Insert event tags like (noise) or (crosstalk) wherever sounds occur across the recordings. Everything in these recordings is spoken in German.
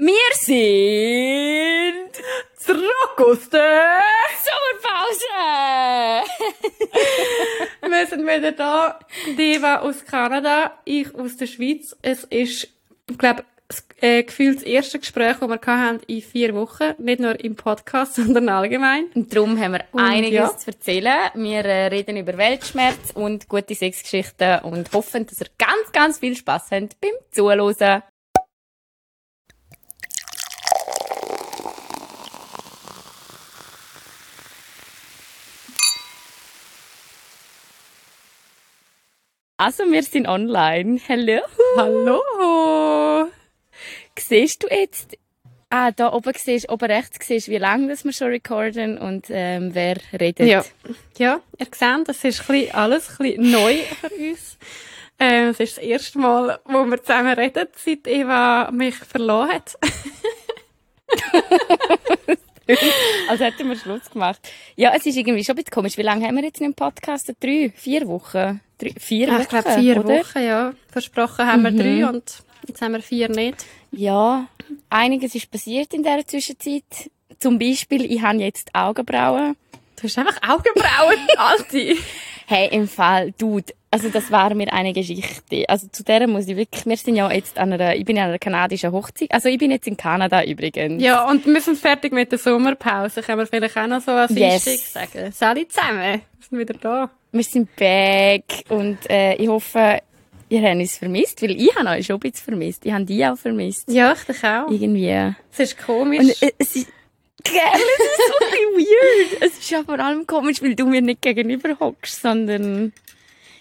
Wir sind zurück aus der Sommerpause! (laughs) Wir sind wieder da. Diva aus Kanada, ich aus der Schweiz. Es ist, ich glaube, äh, gefühlt das erste Gespräch, das wir hatten in vier Wochen. Nicht nur im Podcast, (laughs) sondern allgemein. Und darum haben wir Und einiges ja. zu erzählen. Wir äh, reden über Weltschmerz und gute Sexgeschichten und hoffen, dass ihr ganz, ganz viel Spass habt beim Zuhören. Also, wir sind online. Hallo. Hallo! Siehst du jetzt, ah, da oben siehst, oben rechts siehst, wie lange das wir schon recorden und ähm, wer redet. Ja, ja, ihr seht, das ist ein alles ein bisschen neu für uns. Ähm, es ist das erste Mal, wo wir zusammen reden, seit Eva mich verloren hat. (laughs) Also hätten wir Schluss gemacht. Ja, es ist irgendwie schon ein bisschen komisch. Wie lange haben wir jetzt im Podcast? Drei, vier Wochen? Drei, vier Wochen, ich glaube, vier oder? Wochen, ja. Versprochen haben wir Mhm. drei und jetzt haben wir vier nicht. Ja, einiges ist passiert in dieser Zwischenzeit. Zum Beispiel, ich habe jetzt Augenbrauen. Du hast einfach Augenbrauen, (laughs) Alte. Hey, im Fall, Dude, also das war mir eine Geschichte. Also zu der muss ich wirklich, wir sind ja jetzt an einer, ich bin an einer kanadischen Hochzeit, also ich bin jetzt in Kanada übrigens. Ja, und wir sind fertig mit der Sommerpause. Können wir vielleicht auch noch so als Yes. Einstieg sagen. Sali zusammen. Wir sind wieder da. Wir sind back und äh, ich hoffe, ihr habt uns vermisst, weil ich habe euch schon ein bisschen vermisst. Ich habe die auch vermisst. Ja, ich dich auch. Irgendwie. Es ist komisch. Und äh, es ist, gell, es ist bisschen weird. Es ist ja vor allem komisch, weil du mir nicht gegenüber hockst, sondern,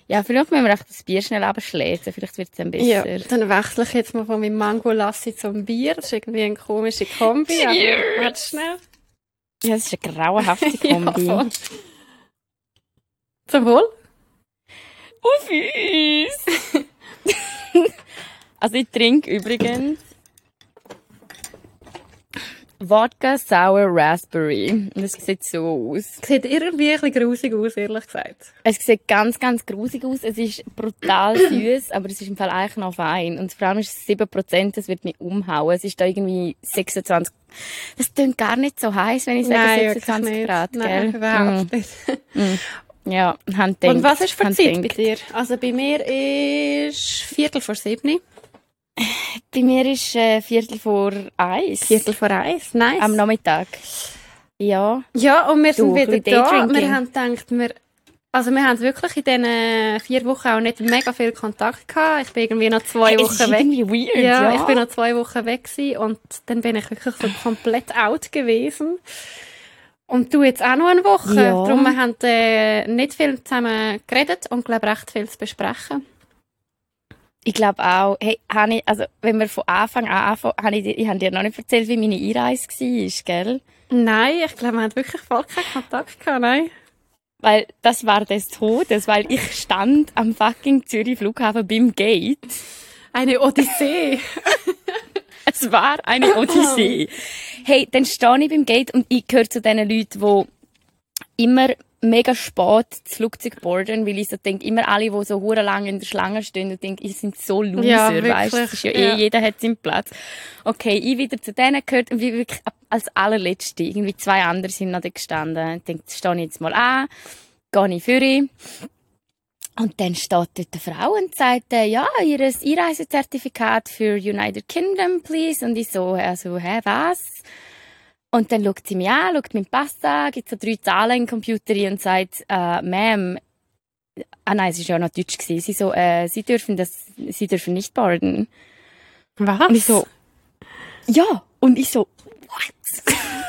ja, vielleicht müssen wir echt das Bier schnell abschlägen. Vielleicht wird es dann ja, besser. dann wechsle ich jetzt mal von meinem Mango-Lassi zum Bier. Das ist irgendwie eine komische Kombi. aber Cheers. Warte schnell. Ja, es ist eine grauenhafte (laughs) Ja, Kombi. voll. Zum Wohl. Auf uns! (laughs) also ich trinke übrigens Wodka Sour Raspberry. Und es sieht so aus. Sieht irgendwie ein bisschen grusig aus, ehrlich gesagt. Es sieht ganz, ganz grusig aus. Es ist brutal (coughs) süß, aber es ist im Fall eigentlich noch fein. Und vor allem ist es 7%, das wird mich umhauen. Es ist da irgendwie 26... Das klingt gar nicht so heiß, wenn ich sage wirklich 26 nicht. Grad, Nein, gell? überhaupt nicht. Mm. (laughs) Ja, Hand Und was ist für Zeit bei dir? Also bei mir ist Viertel vor sieben. Bei mir ist äh, Viertel vor eins. Viertel vor eins. Nice. Am Nachmittag. Ja. Ja, und wir sind Du, wieder ein bisschen da. Wir haben gedacht, wir, also wir haben wirklich in diesen vier Wochen auch nicht mega viel Kontakt gehabt. Ich bin irgendwie noch zwei ist Wochen weg. weird, Ja, ja. ich bin noch zwei Wochen weg gewesen und dann bin ich wirklich so komplett out gewesen. Und du jetzt auch noch eine Woche. Ja. Darum wir haben äh, nicht viel zusammen geredet und glaube recht viel zu besprechen. Ich glaube auch, hey, habe ich, also, wenn wir von Anfang an anfangen, habe ich, dir- ich habe dir noch nicht erzählt, wie meine Einreise war, gell? Nein, ich glaube, wir haben wirklich voll keinen Kontakt gehabt, nein. Weil das war des Todes, weil ich stand am fucking Zürich Flughafen beim Gate. Eine Odyssee. (laughs) Es war eine Odyssee. Hey, dann stehe ich beim Gate und ich gehöre zu den Leuten, die immer mega spät das Flugzeug boarden, weil ich so denke, immer alle, die so hure lang in der Schlange stehen und denke, ich sind so Loser, Ja, weißt du? ist ja, ja. eh, jeder hat seinen Platz. Okay, ich wieder zu denen gehört und wie wirklich als allerletzte, irgendwie zwei andere sind noch da gestanden. Ich denke, stehe ich jetzt mal an, gehe ich für und dann steht dort eine Frau und sagt, äh, ja, ihr Einreisezertifikat für United Kingdom, please. Und ich so, also, hä, was? Und dann schaut sie mich an, schaut meinen Pass an, gibt so drei Zahlen im Computer ein und sagt, äh, Ma'am, ah nein, es war ja noch Deutsch gewesen. Sie so, äh, Sie dürfen das, Sie dürfen nicht boarden. Was? Und ich so, ja. Und ich so, what? (laughs)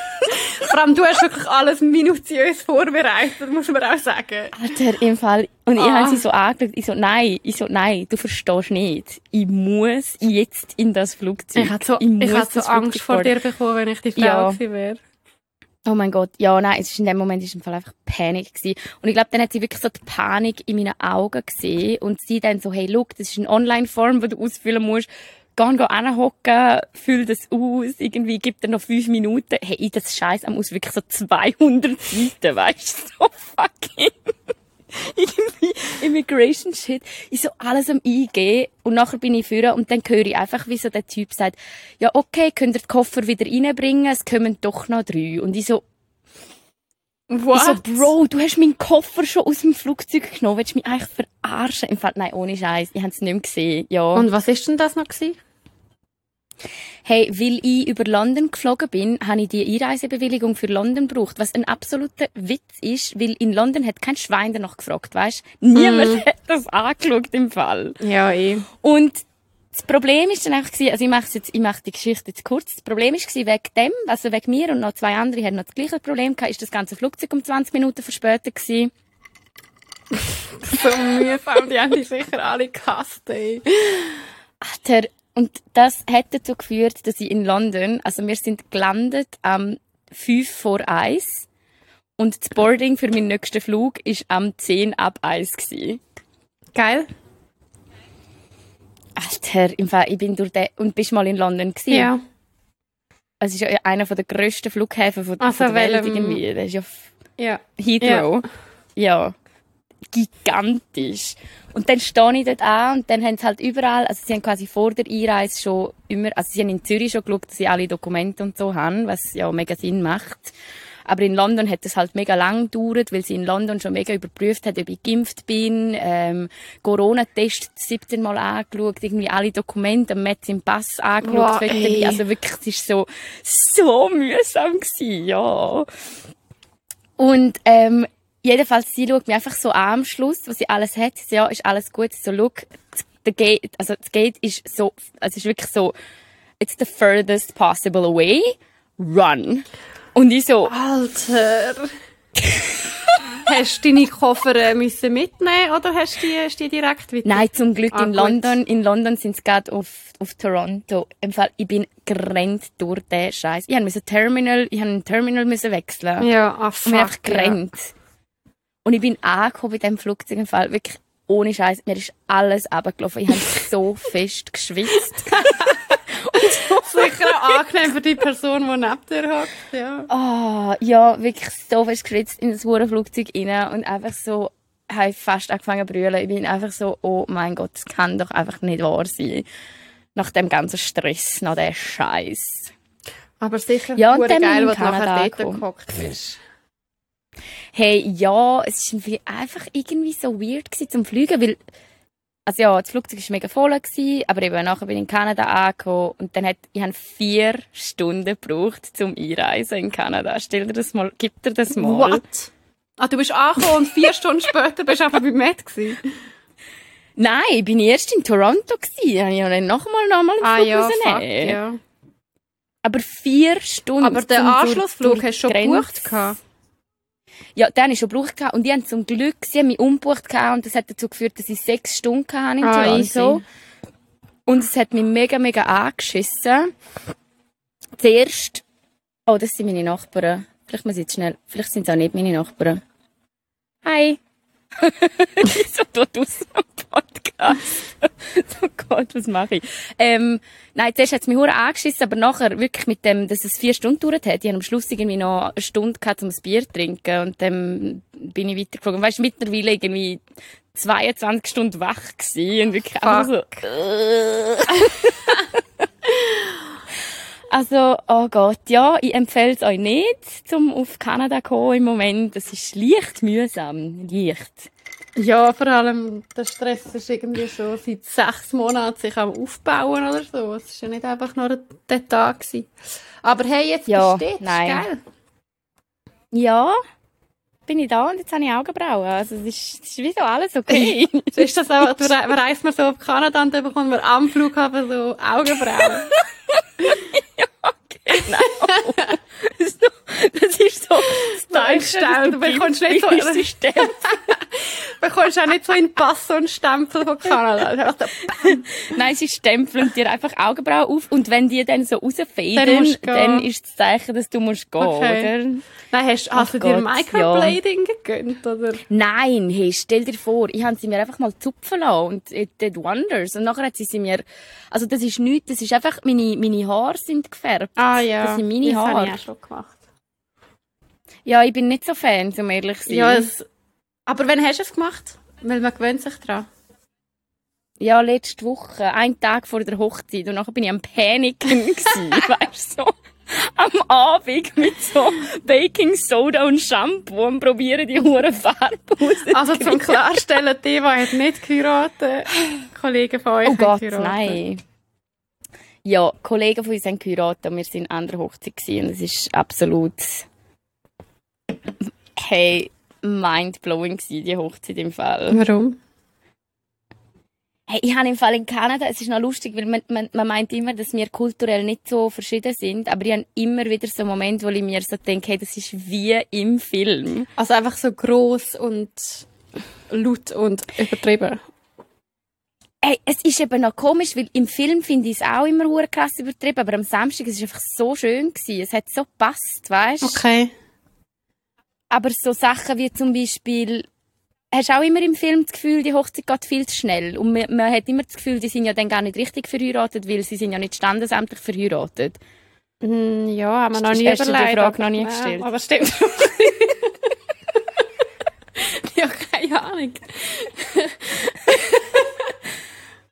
Vor allem, du hast wirklich alles minutiös vorbereitet, muss man auch sagen. Alter, im Fall. Und ich Ah. habe sie so angeschaut. Ich so, nein, ich so, nein, du verstehst nicht. Ich muss jetzt in das Flugzeug. Ich hatte so, muss ich hatte so Angst vor dir bekommen, wenn ich die Frau Ja. gewesen wäre. Oh mein Gott, ja, nein, es ist in dem Moment ist im Fall einfach Panik gewesen. Und ich glaube, dann hat sie wirklich so die Panik in meinen Augen gesehen und sie dann so, hey, look, das ist eine Online-Form, die du ausfüllen musst. Geh, geh hinhocken, füll das aus, irgendwie, gib dir noch fünf Minuten. Hey, das Scheiß am aus wirklich so 200 Seiten, weißt du, so fucking. (laughs) irgendwie Immigration Shit. Ich so alles am Eingehen und nachher bin ich führen und dann höre ich einfach, wie so der Typ sagt, ja okay, könnt ihr den Koffer wieder reinbringen, es kommen doch noch drei. Und ich so, What? ich so, Bro, du hast meinen Koffer schon aus dem Flugzeug genommen, willst du mich eigentlich verarschen? Im Fall, nein, ohne Scheiß, ich habe es nicht mehr gesehen, ja. Und was ist denn das noch gewesen? Hey, weil ich über London geflogen bin, habe ich die Einreisebewilligung für London gebraucht, was ein absoluter Witz ist, weil in London hat kein Schwein danach gefragt, weißt? Niemand hat das angeschaut im Fall. Ja, eh. Und das Problem ist dann einfach gewesen, also ich mache jetzt, ich mache die Geschichte jetzt kurz. Das Problem ist gewesen, wegen dem, also wegen mir und noch zwei andere haben noch das gleiche Problem gehabt, ist das ganze Flugzeug um 20 Minuten verspätet gewesen. (laughs) So mühsam, die haben die sicher alle gehasst, ey. Alter, und das hat dazu geführt, dass ich in London, also wir sind gelandet am 5 vor 1 und das Boarding für meinen nächsten Flug ist am 10 ab 1 gewesen. Geil. Alter, im Fall, ich bin durch den, und bist mal in London gewesen. Ja. Es ist ja einer der grössten Flughäfen von, Also von der Welt irgendwie. Das ist ja Ja. Heathrow. Ja. Gigantisch. Und dann stehe ich dort an und dann haben sie halt überall, also sie haben quasi vor der Einreise schon immer, also sie haben in Zürich schon geschaut, dass sie alle Dokumente und so haben, was ja mega Sinn macht. Aber in London hat es halt mega lang gedauert, weil sie in London schon mega überprüft hat, ob ich geimpft bin, ähm, Corona-Test 17 Mal angeschaut, irgendwie alle Dokumente, am Metz im Pass angeschaut, Wow, also wirklich, es ist so, so mühsam gewesen, ja. Und ähm, jedenfalls, sie schaut mich einfach so an am Schluss, was sie alles hat. Sie ja, ist alles gut. So, look, the gate, also das Gate ist so, also es ist wirklich so, it's the furthest possible away. Run. Und ich so, Alter. (laughs) hast du deine Koffer äh, müssen mitnehmen oder hast du die, hast du die direkt weiter? nein, zum Glück Ah, in gut. London, in London sind sie gerade auf, auf Toronto. Im Fall, ich bin gerannt durch den Scheiß. Ich musste Terminal, ich habe ein Terminal müssen wechseln. Ja, ah, Und fuck. bin einfach ja. Und ich bin angekommen bei diesem Flugzeug im Fall, wirklich ohne Scheiß. Mir ist alles runtergelaufen. Ich habe so (laughs) fest geschwitzt. (laughs) Sicher auch angenehm für die Person, die neben dir hockt, ja. Ah, ja, wirklich so fest geschwitzt in das Flugzeug rein und einfach so, habe ich fast angefangen zu brüllen. Ich bin einfach so, oh mein Gott, das kann doch einfach nicht wahr sein. Nach dem ganzen Stress, nach dem Scheiß. Aber sicher Ja, und geil, du nachher dort gehockt bist. Hey, ja, es ist irgendwie einfach irgendwie so weird gewesen zum Fliegen, weil, also ja, das Flugzeug war mega voll, gewesen, aber eben nachher bin ich in Kanada angekommen und dann hat, ich habe vier Stunden gebraucht zum Einreisen in Kanada. Stell dir das mal, gib dir das mal. What? Ah, du bist angekommen und vier Stunden später bist du einfach beim Med gewesen. Nein, ich bin erst in Toronto gewesen, habe ich ja dann nochmal, nochmal einen Ah Flug ja, müssen fuck, ja. Aber vier Stunden. Aber den Anschlussflug hast du schon gebucht gehabt? Ja, den habe ich schon gebraucht gehabt. und die haben zum Glück, sie haben mich umgebucht gehabt und das hat dazu geführt, dass ich sechs Stunden hatte in Ah, Toronto. easy. Und es hat mich mega, mega angeschissen. Zuerst, oh, das sind meine Nachbarn. Vielleicht muss ich jetzt schnell, vielleicht sind es auch nicht meine Nachbarn. Hi. (laughs) so dort aus dem Podcast. (laughs) oh Gott, was mache ich? Ähm, nein, zuerst hat es mich hure angeschissen, aber nachher wirklich mit dem, dass es vier Stunden gedauert hat. Ich hatte am Schluss irgendwie noch eine Stunde gehabt, um ein Bier zu trinken und dann bin ich weitergeflogen. Weißt du, mittlerweile irgendwie 22 Stunden wach gewesen und wirklich einfach so, (laughs) Also, oh Gott, ja, ich empfehle es euch nicht, zum auf Kanada zu kommen im Moment. Das ist leicht mühsam. Leicht. Ja, vor allem der Stress ist irgendwie schon seit sechs Monaten sich am Aufbauen oder so. Es ist ja nicht einfach nur der Tag gewesen. Aber hey, jetzt Ja, dort, nein. geil. Ja, bin ich da und jetzt habe ich Augenbrauen. Also, es ist, es ist wie so alles okay. (laughs) So ist das auch, du re reist man so auf Kanada und dann bekommt man am Flughafen so Augenbrauen. (laughs) genau. Das (laughs) ist (laughs) das ist so eingestellt. Du bekommst nicht so- so Stempel. Du bekommst auch nicht so einen Pass und Stempel von Kanada. Das so, Nein, sie stempeln dir einfach Augenbrauen auf und wenn die dann so Dann du dann, gehen. ist das Zeichen, dass du musst gehen, Okay. oder? Nein, hast, hast du dir Microblading gegönnt, oder? Nein, hey, stell dir vor, ich habe sie mir einfach mal zupfen lassen und it did wonders. Und nachher hat sie sie mir, also das ist nichts, das ist einfach, meine, meine Haare sind gefärbt. Ah ja, Das sind meine das habe Haare. ich auch schon gemacht. Ja, ich bin nicht so Fan, um ehrlich zu sein. Ja, es, Aber wann hast du es gemacht? Weil man gewöhnt sich dran. Ja, letzte Woche, einen Tag vor der Hochzeit. Und nachher bin ich am Paniken (laughs) gewesen, weißt du, so. Am Abend mit so Baking Soda und Shampoo und probieren die hure Farbe rauszukriegen. Also zum Klarstellen, die Eva hat nicht geheiratet. Kollegen von euch Oh Gott, geheiratet. nein. Ja, Kollegen von uns haben geheiratet und wir sind an der Hochzeit gewesen. Und es ist absolut, hey, mindblowing gewesen, die Hochzeit im Fall. Warum? Hey, ich habe im Fall in Kanada, es ist noch lustig, weil man, man, man meint immer, dass wir kulturell nicht so verschieden sind, aber ich habe immer wieder so Momente, wo ich mir so denke, hey, das ist wie im Film. Also einfach so gross und laut und übertrieben. Hey, es ist eben noch komisch, weil im Film finde ich es auch immer krass übertrieben, aber am Samstag es ist einfach so schön gewesen. Es hat so gepasst, weißt? Okay. Aber so Sachen wie zum Beispiel, hast du auch immer im Film das Gefühl, die Hochzeit geht viel zu schnell. Und man, man hat immer das Gefühl, die sind ja dann gar nicht richtig verheiratet, weil sie sind ja nicht standesamtlich verheiratet. Mm, Ja, haben wir noch Hast nie du die überlegt. Frage aber- noch nie gestellt? Aber stimmt. (laughs) ja, keine Ahnung.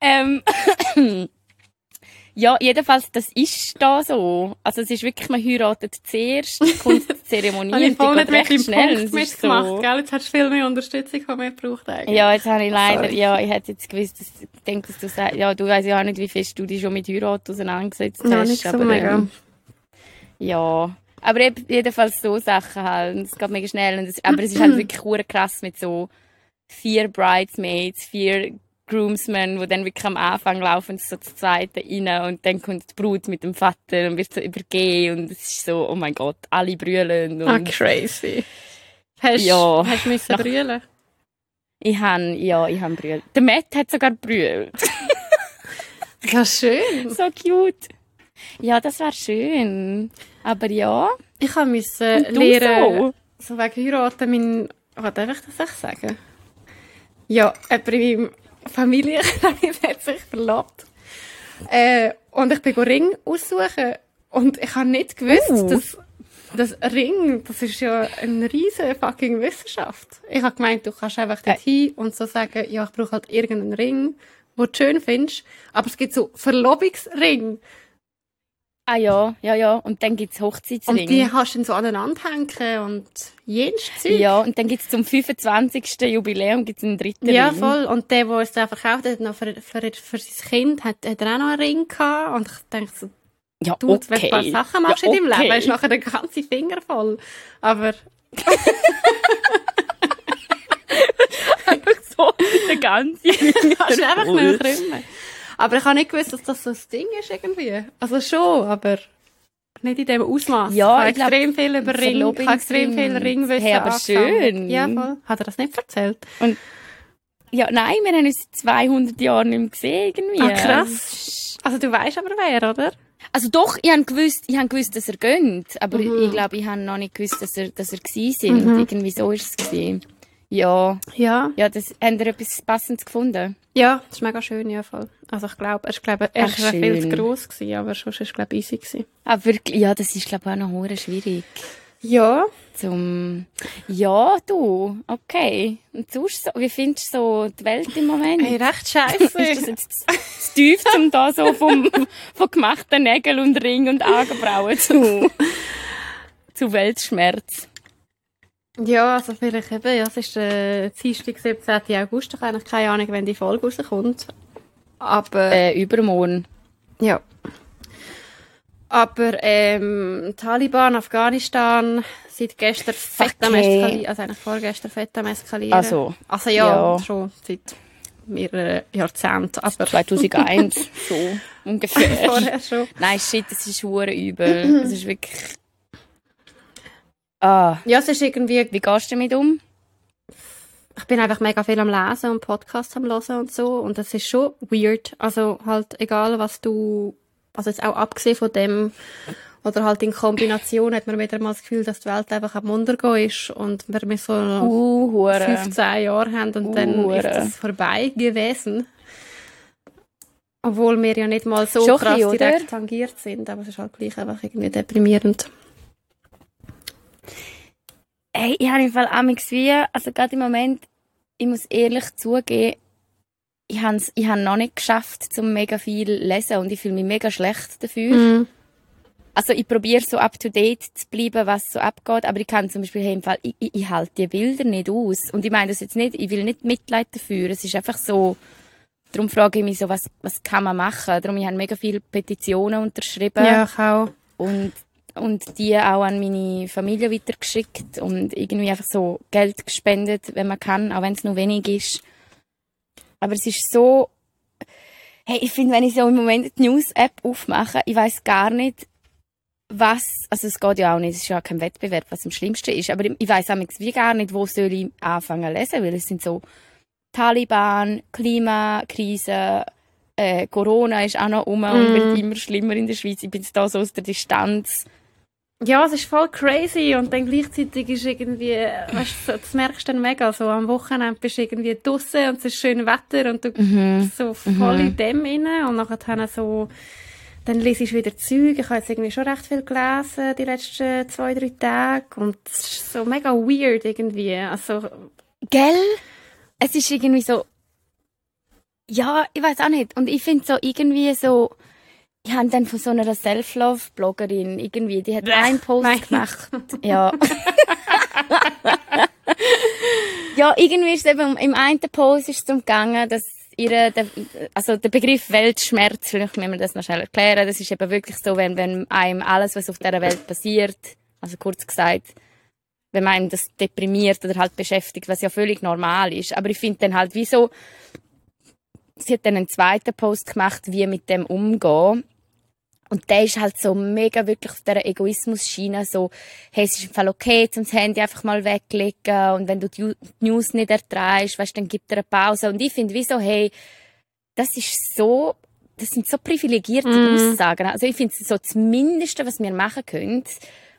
Ähm, (laughs) ja, jedenfalls, das ist da so. Also es ist wirklich, man heiratet zuerst, kommt die Zeremonie (laughs) ich und die voll geht nicht dem schnell. Punkt Es ist so, gell? Jetzt hast du viel mehr Unterstützung von mir gebraucht eigentlich. Ja, jetzt habe ich leider, Sorry. ja, ich hätte jetzt gewusst, dass, ich denke, dass du sagst, ja, du weißt ja auch nicht, wie fest du dich schon mit Heirat auseinandergesetzt Ja, hast. nicht so aber, mega. ähm, ja. Aber eben, jedenfalls so Sachen halt. Und Es geht mega schnell. Und es, aber es ist halt (clears throat) wirklich hure krass mit so vier Bridesmaids, vier Groomsmen, die dann wirklich am Anfang laufen, so zur Seite rein und dann kommt die Brut mit dem Vater und wird so übergeben und es ist so, oh mein Gott, alle brüllen und Ah, crazy. Hast, Ja. hast du müssen Nach- brüllen? ich han, ja, ich han brüllt. Der Matt hat sogar brüllt. (laughs) Ja, schön. so cute. Ja, das war schön. Aber ja, Ich habe müssen lernen, so. so wegen heiraten, mein, was darf ich das echt sagen? Ja, jemand in meinem Familienkreis (laughs) hat sich verlobt. Äh, und ich bin Ring aussuchen. Und ich habe nicht gewusst, Uh. dass das Ring, das ist ja eine riesige fucking Wissenschaft. Ich habe gemeint, du kannst einfach dort hin und so sagen, ja, ich brauche halt irgendeinen Ring, den du schön findest. Aber es gibt so Verlobungsring. Ah ja, ja, ja. Und dann gibt's Und Hochzeitsring. die hast du dann so aneinander hängen und jenes Zeug. ja, und dann gibt's zum 25. Jubiläum gibt's einen dritten Ja, Ring. voll. Und der, der es da verkauft hat, noch für, für, für sein Kind, hat, hat er auch noch einen Ring gehabt. Und ich denke so, Ja, du, okay. wenn du ein paar. Sachen machst Ja, in deinem Leben, okay. hast du nachher den ganzen Finger voll. Aber, (laughs) Einfach so der ganze (laughs) kannst du einfach nicht mehr krümmen. Aber ich habe nicht gewusst, dass das so ein Ding ist irgendwie. Also schon, aber nicht in dem Ausmaß. Ja, ich glaub, habe extrem viel über Ring, ich habe extrem viel. Ringwissen Hey, aber schön. Ja, voll. Hat er das nicht erzählt? Ja, nein, wir haben uns seit 200 Jahren nicht mehr gesehen, irgendwie. Ah, krass. Also du weißt aber wer, oder? Also doch, ich habe gewusst, ich habe gewusst, dass er gönnt, aber Mhm. ich glaube, ich habe noch nicht gewusst, dass er, dass er gsi sind. Irgendwie so ist es gewesen. Ja, Ja. ja, das, haben ihr etwas Passendes gefunden? Ja, das ist mega schön, ja, voll. Also ich glaube, ist, glaube, er war viel zu gross gewesen, aber sonst ist, glaube ich, easy gewesen. Ah, wirklich, ja, das ist, glaube ich, auch noch hure schwierig. Ja. Zum, ja, du, okay. Und sonst so, wie findest du so die Welt im Moment? Hey, recht (laughs) ist das scheiße. jetzt zu, zu tief, um da so vom, von gemachten Nägeln und Ring und Augenbrauen zu, (laughs) zu Weltschmerz? Ja, also vielleicht eben, ja, es ist der Dienstag, 17. August, ich habe keine Ahnung, wenn die Folge rauskommt. Aber, Äh, übermorgen. ja. Aber, ähm, Taliban, Afghanistan, seit gestern fett am. Eskalieren, also eigentlich vorgestern fett am Eskalieren. Also, Also ja, ja. schon seit mehreren Jahrzehnten, aber 2001, (laughs) so ungefähr. vorher schon. Nein, shit, das ist hure übel. (clears throat) Das ist wirklich... Ah, Ja, es ist irgendwie wie gehst du damit um? ich bin einfach mega viel am Lesen und Podcasts am Hören und so. Und das ist schon weird. Also halt, egal was du, also jetzt auch abgesehen von dem, oder halt in Kombination hat man wieder mal das Gefühl, dass die Welt einfach am Untergehen ist und wir mit so Uh, hure. 15 Jahre haben und dann Hure. ist das vorbei gewesen. Obwohl wir ja nicht mal so Schon ein krass bisschen, oder? direkt tangiert sind, aber es ist halt gleich einfach irgendwie deprimierend. Hey, ich habe im Fall amigs wie, also gerade im Moment, ich muss ehrlich zugeben, ich habe es ich hab noch nicht geschafft, zum mega viel lesen und ich fühle mich mega schlecht dafür. Mhm. Also ich probiere so up to date zu bleiben, was so abgeht, aber ich kann zum Beispiel hey, im Fall, ich, ich, ich halte die Bilder nicht aus. Und ich meine das jetzt nicht, ich will nicht Mitleid dafür. Es ist einfach so, darum frage ich mich so, was, was kann man machen? Darum, ich habe mega viele Petitionen unterschrieben. Ja, ich auch. Und, und die auch an meine Familie weitergeschickt und irgendwie einfach so Geld gespendet, wenn man kann, auch wenn es nur wenig ist. Aber es ist so, hey, ich finde, wenn ich so im Moment die News-App aufmache, ich weiß gar nicht, was, also es geht ja auch nicht, es ist ja kein Wettbewerb, was am schlimmsten ist, aber ich weiß wie gar nicht, wo soll ich anfangen zu lesen, weil es sind so Taliban, Klimakrise, äh, Corona ist auch noch um mm. und wird immer schlimmer in der Schweiz. Ich bin jetzt da so aus der Distanz. Ja, es ist voll crazy und dann gleichzeitig ist irgendwie, weißt du, das merkst du dann mega, so am Wochenende bist du irgendwie draußen und es ist schönes Wetter und du mhm. bist so voll mhm. in dem inne und nachher dann so, dann lese ich wieder Zeug. Ich habe jetzt irgendwie schon recht viel gelesen die letzten zwei, drei Tage und es ist so mega weird irgendwie. Also, Gell? Es ist irgendwie so, ja, ich weiß auch nicht. Und ich finde so irgendwie so, ich habe dann von so einer Self-Love-Bloggerin irgendwie, die hat einen Post Nein. gemacht. Ja. (laughs) ja, irgendwie ist es eben, im einen Post ist es umgegangen, dass ihre, der, also der Begriff Weltschmerz, vielleicht müssen wir das noch schnell erklären, das ist eben wirklich so, wenn, wenn einem alles, was auf dieser Welt passiert, also kurz gesagt, wenn man einem das deprimiert oder halt beschäftigt, was ja völlig normal ist. Aber ich finde dann halt, wieso, sie hat dann einen zweiten Post gemacht, wie mit dem umgehen. Und der ist halt so mega wirklich auf dieser Egoismus-Schiene, so, hey, es ist im Fall okay, zum das Handy einfach mal weglegen und wenn du die News nicht erträgst, weißt, dann gibt er eine Pause. Und ich finde, wieso, hey, das ist so, das sind so privilegierte mm. Aussagen. Also ich finde, so das Mindeste, was wir machen können,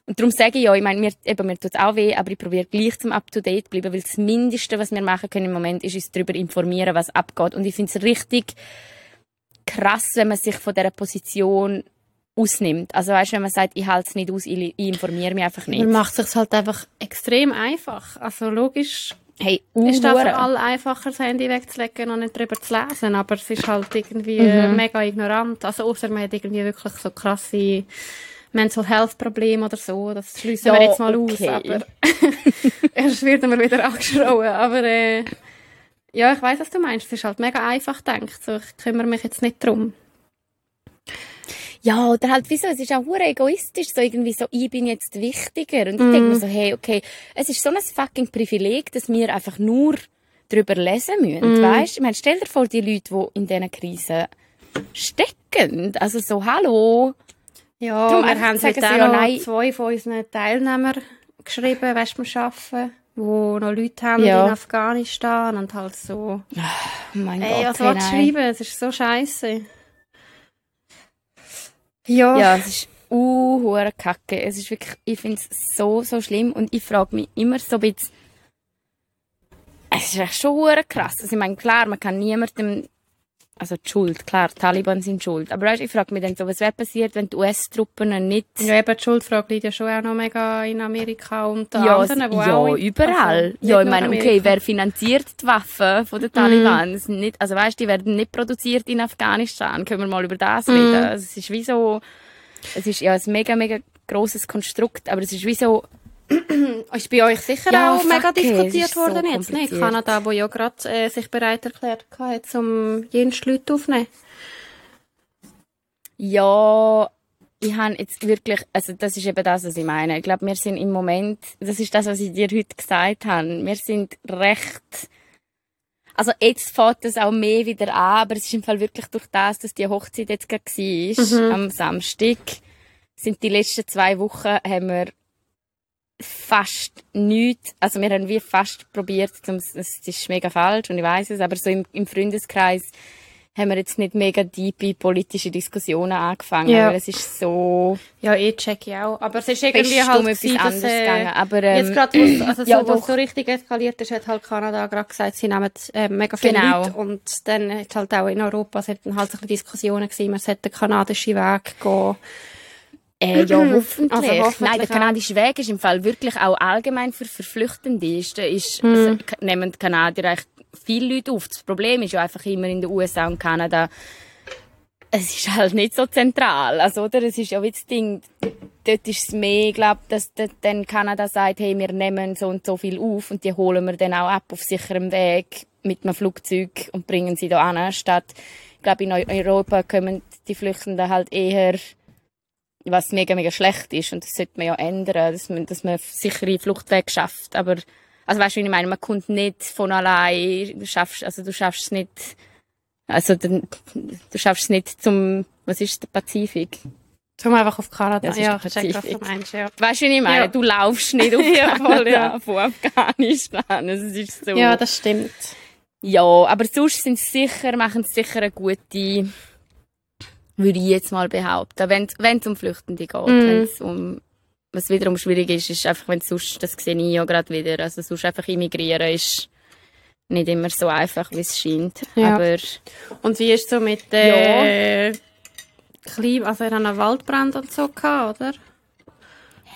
und darum sage ich ja, ich meine, mir, eben, mir tut es auch weh, aber ich probiere gleich zum Up-to-Date zu bleiben, weil das Mindeste, was wir machen können im Moment, ist uns darüber informieren, was abgeht. Und ich finde es richtig krass, wenn man sich von dieser Position ausnimmt. Also weißt, wenn man sagt, ich halte es nicht aus, ich, ich informiere mich einfach nicht. Man macht es sich halt einfach extrem einfach. Also logisch hey, ist das für alle einfacher, das Handy wegzulegen und nicht darüber zu lesen, aber es ist halt irgendwie mhm. mega ignorant. Also außer man hat irgendwie wirklich so krasse Mental Health Problem oder so. Das schließen ja, wir jetzt mal okay. aus. Aber (laughs) erst werden wir wieder (laughs) angeschrauen. Aber äh, ja, ich weiß, was du meinst. Es ist halt mega einfach gedacht. So, ich kümmere mich jetzt nicht drum. Ja, oder halt, wieso, es ist auch hure egoistisch, so irgendwie so, ich bin jetzt wichtiger. Und ich mm. denke mir so, hey, okay, es ist so ein fucking Privileg, dass wir einfach nur darüber lesen müssen, mm. weißt? Ich meine, stell dir vor, die Leute, die in diesen Krisen stecken, also so, hallo, ja, Darum wir haben heute auch noch ja, zwei von unseren Teilnehmern geschrieben, weißt du, wir arbeiten, wo noch Leute haben ja. in Afghanistan und halt so. Oh mein Ey, Gott, was hey, schreiben? Es ist so scheiße. Ja. Ja, es ist uh, kacke. Es ist wirklich, ich finde es so, so schlimm und ich frage mich immer so ein bisschen, es ist echt schon krass. Also ich meine, klar, man kann niemandem also die Schuld, klar, die Taliban sind schuld. Aber weißt, ich frage mich dann so, was wäre passiert, wenn die US-Truppen nicht... Ja, eben, die Schuldfrage liegt ja schon auch noch mega in Amerika und ja, anderen, wo ja, auch... überall. Also, ja, ich meine, okay, wer finanziert die Waffen von den Taliban? Mm. Nicht, also weißt, die werden nicht produziert in Afghanistan. Können wir mal über das mm. reden? Also, es ist wie so... Es ist ja ein mega, mega grosses Konstrukt, aber es ist wie so (clears throat) ist bei euch sicher ja, auch mega diskutiert worden so jetzt, nicht? Kanada, wo ja gerade äh, sich bereit erklärt hat, um jenes Leute aufzunehmen. Ja, ich habe jetzt wirklich, also das ist eben das, was ich meine. Ich glaube, wir sind im Moment, das ist das, was ich dir heute gesagt habe, wir sind recht, also jetzt fährt es auch mehr wieder an, aber es ist im Fall wirklich durch das, dass die Hochzeit jetzt gerade war, mhm. am Samstag, sind die letzten zwei Wochen, haben wir fast nichts, also wir haben wie fast probiert, es ist mega falsch und ich weiß es, aber so im, im Freundeskreis haben wir jetzt nicht mega tiefe politische Diskussionen angefangen, ja. weil es ist so... Ja, eh check ich auch. Aber es ist irgendwie halt um etwas anderes äh, gegangen. Aber, ähm, jetzt gerade, also (clears throat) so, ja, was so richtig eskaliert ist, hat halt Kanada gerade gesagt, sie nehmen äh, mega viele genau. Leute und dann hat halt auch in Europa, es halt so Diskussionen gewesen, man sollte den kanadischen Weg gehen Äh, ja, hoffentlich. Also hoffentlich Nein, der kanadische Weg ist im Fall wirklich auch allgemein für, für Flüchtende. Ist, ist, Mhm. also, nehmen die Kanadier eigentlich viele Leute auf. Das Problem ist ja einfach immer in den USA und Kanada, es ist halt nicht so zentral. Also, oder? Es ist ja wie das Ding, dort ist es mehr, glaube dass dann Kanada sagt, hey, wir nehmen so und so viel auf und die holen wir dann auch ab auf sicherem Weg mit einem Flugzeug und bringen sie da an, statt, ich glaube, in Eu- Europa kommen die Flüchtenden halt eher was mega, mega schlecht ist. Und das sollte man ja ändern, dass man, dass man sichere Fluchtwege schafft. Aber, also weißt du, wie ich meine, man kommt nicht von allein, du schaffst, also du schaffst es nicht, also dann, du schaffst es nicht zum, was ist der Pazifik? Zum einfach auf Kanada. Das ist ja, ich check, was du meinst, ja. Weißt du, wie ich meine? Ja. Du laufst nicht (laughs) auf Ja, voll, ja. (laughs) von Afghanistan. Es ist so. Ja, das stimmt. Ja, aber sonst sind sie sicher, machen sie sicher eine gute, würde ich jetzt mal behaupten, wenn es um Flüchtende geht. Mhm. Wenn's um, was wiederum schwierig ist, ist einfach, wenn sonst, das sehe ich ja gerade wieder, also sonst einfach immigrieren ist nicht immer so einfach, wie es scheint. Ja. Aber Und wie ist es so mit der Klima, also ihr habt einen Waldbrand und so gehabt, oder?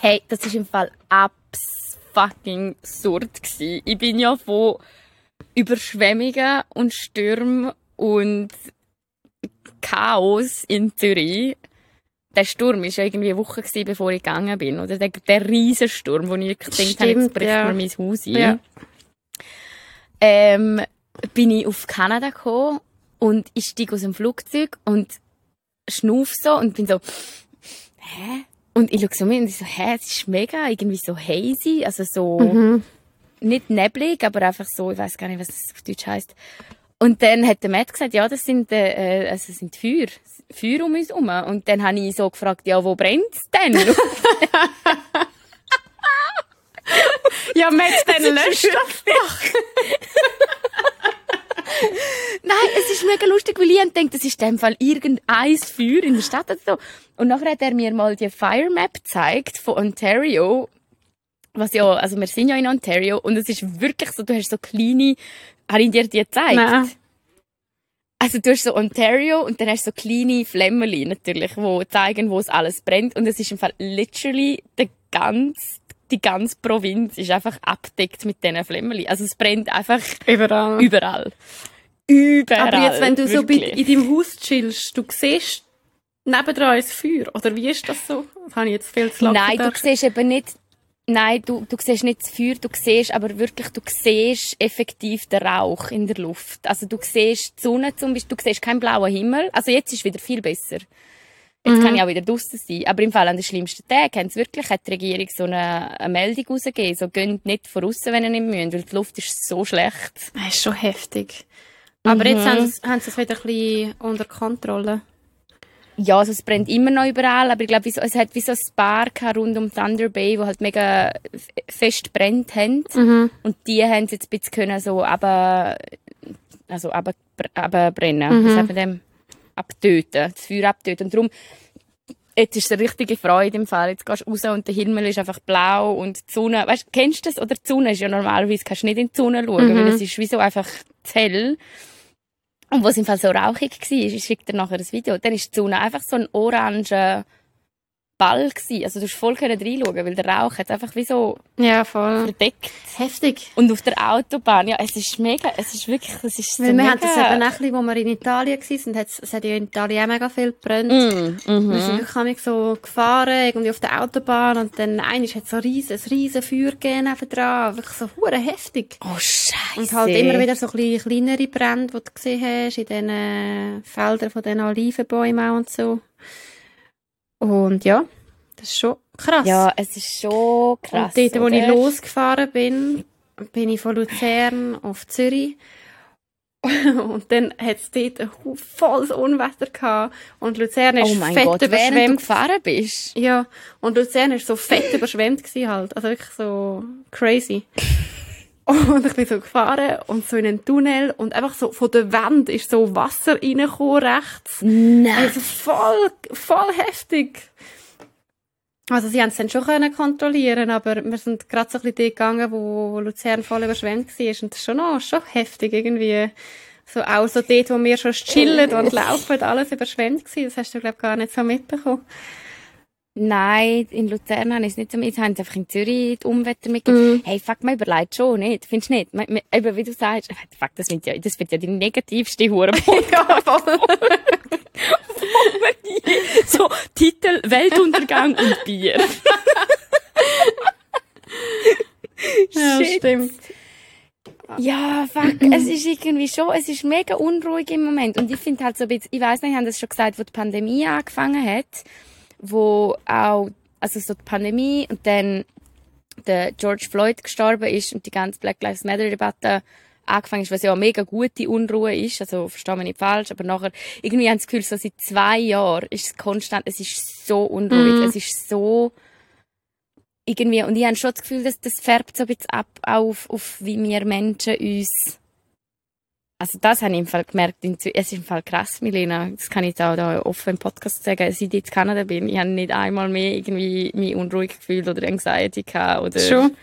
hey, das ist im Fall abs fucking absurd gsi. Ich bin ja von Überschwemmungen und Stürmen und Chaos in Zürich. Der Sturm war ja irgendwie eine Woche, gewesen, bevor ich gegangen bin. Oder der, der Riesensturm, wo ich gedacht habe, jetzt bricht ja. mir mein Haus ein. Ja. Ähm, bin ich auf Kanada gekommen und ich steige aus dem Flugzeug und schnuff so und bin so, hä? Und ich schaue so mit und ich so, hä, es ist mega, irgendwie so hazy, also so, Mhm. nicht neblig, aber einfach so, ich weiß gar nicht, was das auf Deutsch heißt. Und dann hat der Matt gesagt, ja, das sind, äh, also das sind Feuer, Feuer um uns herum. Und dann habe ich so gefragt, ja, wo brennt's denn? (laughs) Ja, Mensch, dann löscht doch. Nein, es ist mega lustig, weil ich denke, das ist in dem Fall irgendein Feuer in der Stadt oder so. Und nachher hat er mir mal die Fire Map gezeigt von Ontario. Was ja, also wir sind ja in Ontario und es ist wirklich so, du hast so kleine, habe ich dir die gezeigt? Nein. Also du hast so Ontario und dann hast du so kleine Flämmchen natürlich, wo zeigen, wo es alles brennt. Und es ist im Fall literally der ganz, die ganze Provinz ist einfach abdeckt mit diesen Flämmchen. Also es brennt einfach Überall. überall. Überall. Aber jetzt, wenn du so wirklich. in deinem Haus chillst, du siehst nebendran ein Feuer, oder wie ist das so? Das habe ich jetzt viel zu lachen Nein, du gedacht. siehst eben nicht, nein, du, du siehst nicht das Feuer, du siehst aber wirklich, du siehst effektiv den Rauch in der Luft. Also du siehst die Sonne zum Beispiel, du siehst keinen blauen Himmel. Also jetzt ist wieder viel besser. Jetzt Mhm. kann ich auch wieder draussen sein. Aber im Fall an den schlimmsten Tagen haben wirklich, hat die Regierung so eine, eine Meldung rausgegeben, so geht nicht von aussen, wenn ihr nicht müsst, weil die Luft ist so schlecht. Das ist schon heftig. Aber jetzt Mhm. haben sie, haben sie es wieder ein bisschen unter Kontrolle. Ja, also es brennt immer noch überall, aber ich glaube, es hat wie so ein Paar rund um Thunder Bay, wo halt mega fest brennt haben. Mhm. Und die haben es jetzt ein bisschen können so aber, also aber, aber brennen. Mhm. Sagt man dem? Abtöten. Das Feuer abtöten. Und darum, jetzt ist es eine richtige Freude im Fall. Jetzt gehst du raus und der Himmel ist einfach blau und die Sonne, weißt du, kennst du das? Oder die Sonne ist ja normalerweise, kannst du nicht in die Sonne schauen, Mhm. weil es ist wie so einfach zu hell. Und was im Fall so rauchig war, ich schicke dir nachher ein Video, dann ist die Sonne einfach so ein oranger Ball gewesen. Also du hast voll können reinschauen, weil der Rauch hat einfach wie so Ja, voll. verdeckt. Heftig. Und auf der Autobahn, ja, es ist mega, es ist wirklich, es ist so Weil wir mega... haben das eben auch bisschen, wo wir in Italien waren, hat es hat ja in Italien auch mega viel gebrannt. Mm, mhm. Wir sind wirklich so gefahren, irgendwie auf der Autobahn, und dann eines hat so ein riesen, ein riesen Feuer gegeben nebendran. Wirklich so hure heftig. Oh, Scheiße. Und halt immer wieder so ein kleinere Brände, die du gesehen hast, in diesen äh, Feldern von den Olivenbäumen auch und so. Und ja, das ist schon krass. Ja, es ist schon krass, und dort, wo oder? ich losgefahren bin, bin ich von Luzern auf Zürich. (laughs) und dann hat es dort ein volles Unwetter gehabt. Und Luzern ist Oh mein fett Gott, während du überschwemmt. gefahren bist. Ja, und Luzern ist so fett (laughs) überschwemmt gewesen halt. Also wirklich so crazy. Und ich bin so gefahren und so in einen Tunnel und einfach so von der Wand ist so Wasser reingekommen rechts. Nein. Also voll, voll heftig. Also sie haben es dann schon können kontrollieren, aber wir sind gerade so ein bisschen dort gegangen, wo, Luzern voll überschwemmt war. Und das ist schon noch, schon heftig irgendwie. So auch so dort, wo wir schon chillen und (laughs) laufen, alles überschwemmt gewesen. Das hast du, glaube ich, gar nicht so mitbekommen. Nein, in Luzern habe ich es nicht so mit. Jetzt haben sie einfach in Zürich die Umwetter mitgegeben. Mhm. Hey, fuck, man überlegt schon, nicht? Findest du nicht? Man, man, eben, wie du sagst, fuck, das wird ja, das wird ja die negativste Hure (laughs) ja, voll. (laughs) So, Titel, Weltuntergang und Bier. (laughs) ja Shit. stimmt. Ja, fuck, (clears throat) es ist irgendwie schon, es ist mega unruhig im Moment. Und ich finde halt so ein bisschen, ich weiß nicht, ich habe das schon gesagt, wo die Pandemie angefangen hat, wo auch, also so die Pandemie und dann der George Floyd gestorben ist und die ganze Black Lives Matter Debatte angefangen ist, was ja eine mega gute Unruhe ist, also verstehe mich nicht falsch, aber nachher, irgendwie habe ich das Gefühl, so seit zwei Jahren ist es konstant, es ist so unruhig, Mhm. es ist so, irgendwie, und ich habe schon das Gefühl, dass das färbt so ein bisschen ab auf, auf wie wir Menschen uns also das habe ich im Fall gemerkt. Es ist im Fall krass, Milena. Das kann ich auch da offen im Podcast sagen. Seit ich in Kanada bin, ich habe nicht einmal mehr irgendwie mich unruhig gefühlt oder Anxiety gehabt oder... Schon.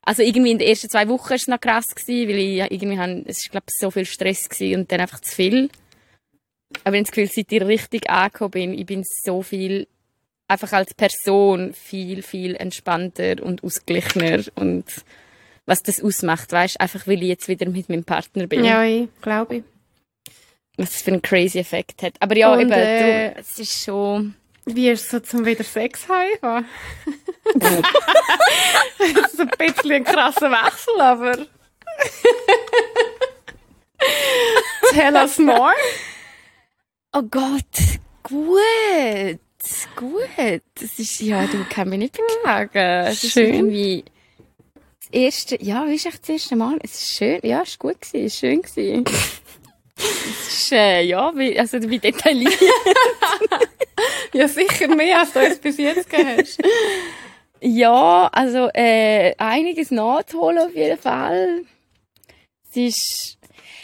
Also irgendwie in den ersten zwei Wochen war es noch krass, gewesen, weil ich irgendwie habe, es ist glaube ich so viel Stress gewesen und dann einfach zu viel. Aber ich habe das Gefühl, seit ich richtig angekommen bin, ich bin so viel, einfach als Person viel, viel entspannter und ausgeglichener und was das ausmacht, weißt einfach weil ich jetzt wieder mit meinem Partner bin. Ja, ich glaube ich. Was das für einen crazy Effekt hat. Aber ja, Und, eben, äh, es ist schon... Wie ist es so zum wieder Sex haben? das (laughs) ist ein bisschen ein krasser Wechsel, aber... Tell us more. Oh Gott, gut, gut. Das ist, ja, du kannst mich nicht beklagen. Es Schön. Erste, ja, wie ist echt das erste Mal? Es ist schön, ja, es war gut gewesen, es ist schön gewesen. es ist, äh, ja, wie, also wie detailliert. (laughs) Ja, sicher mehr, als du es bis jetzt hast. ja, also, äh, einiges nachzuholen auf jeden Fall. Es ist,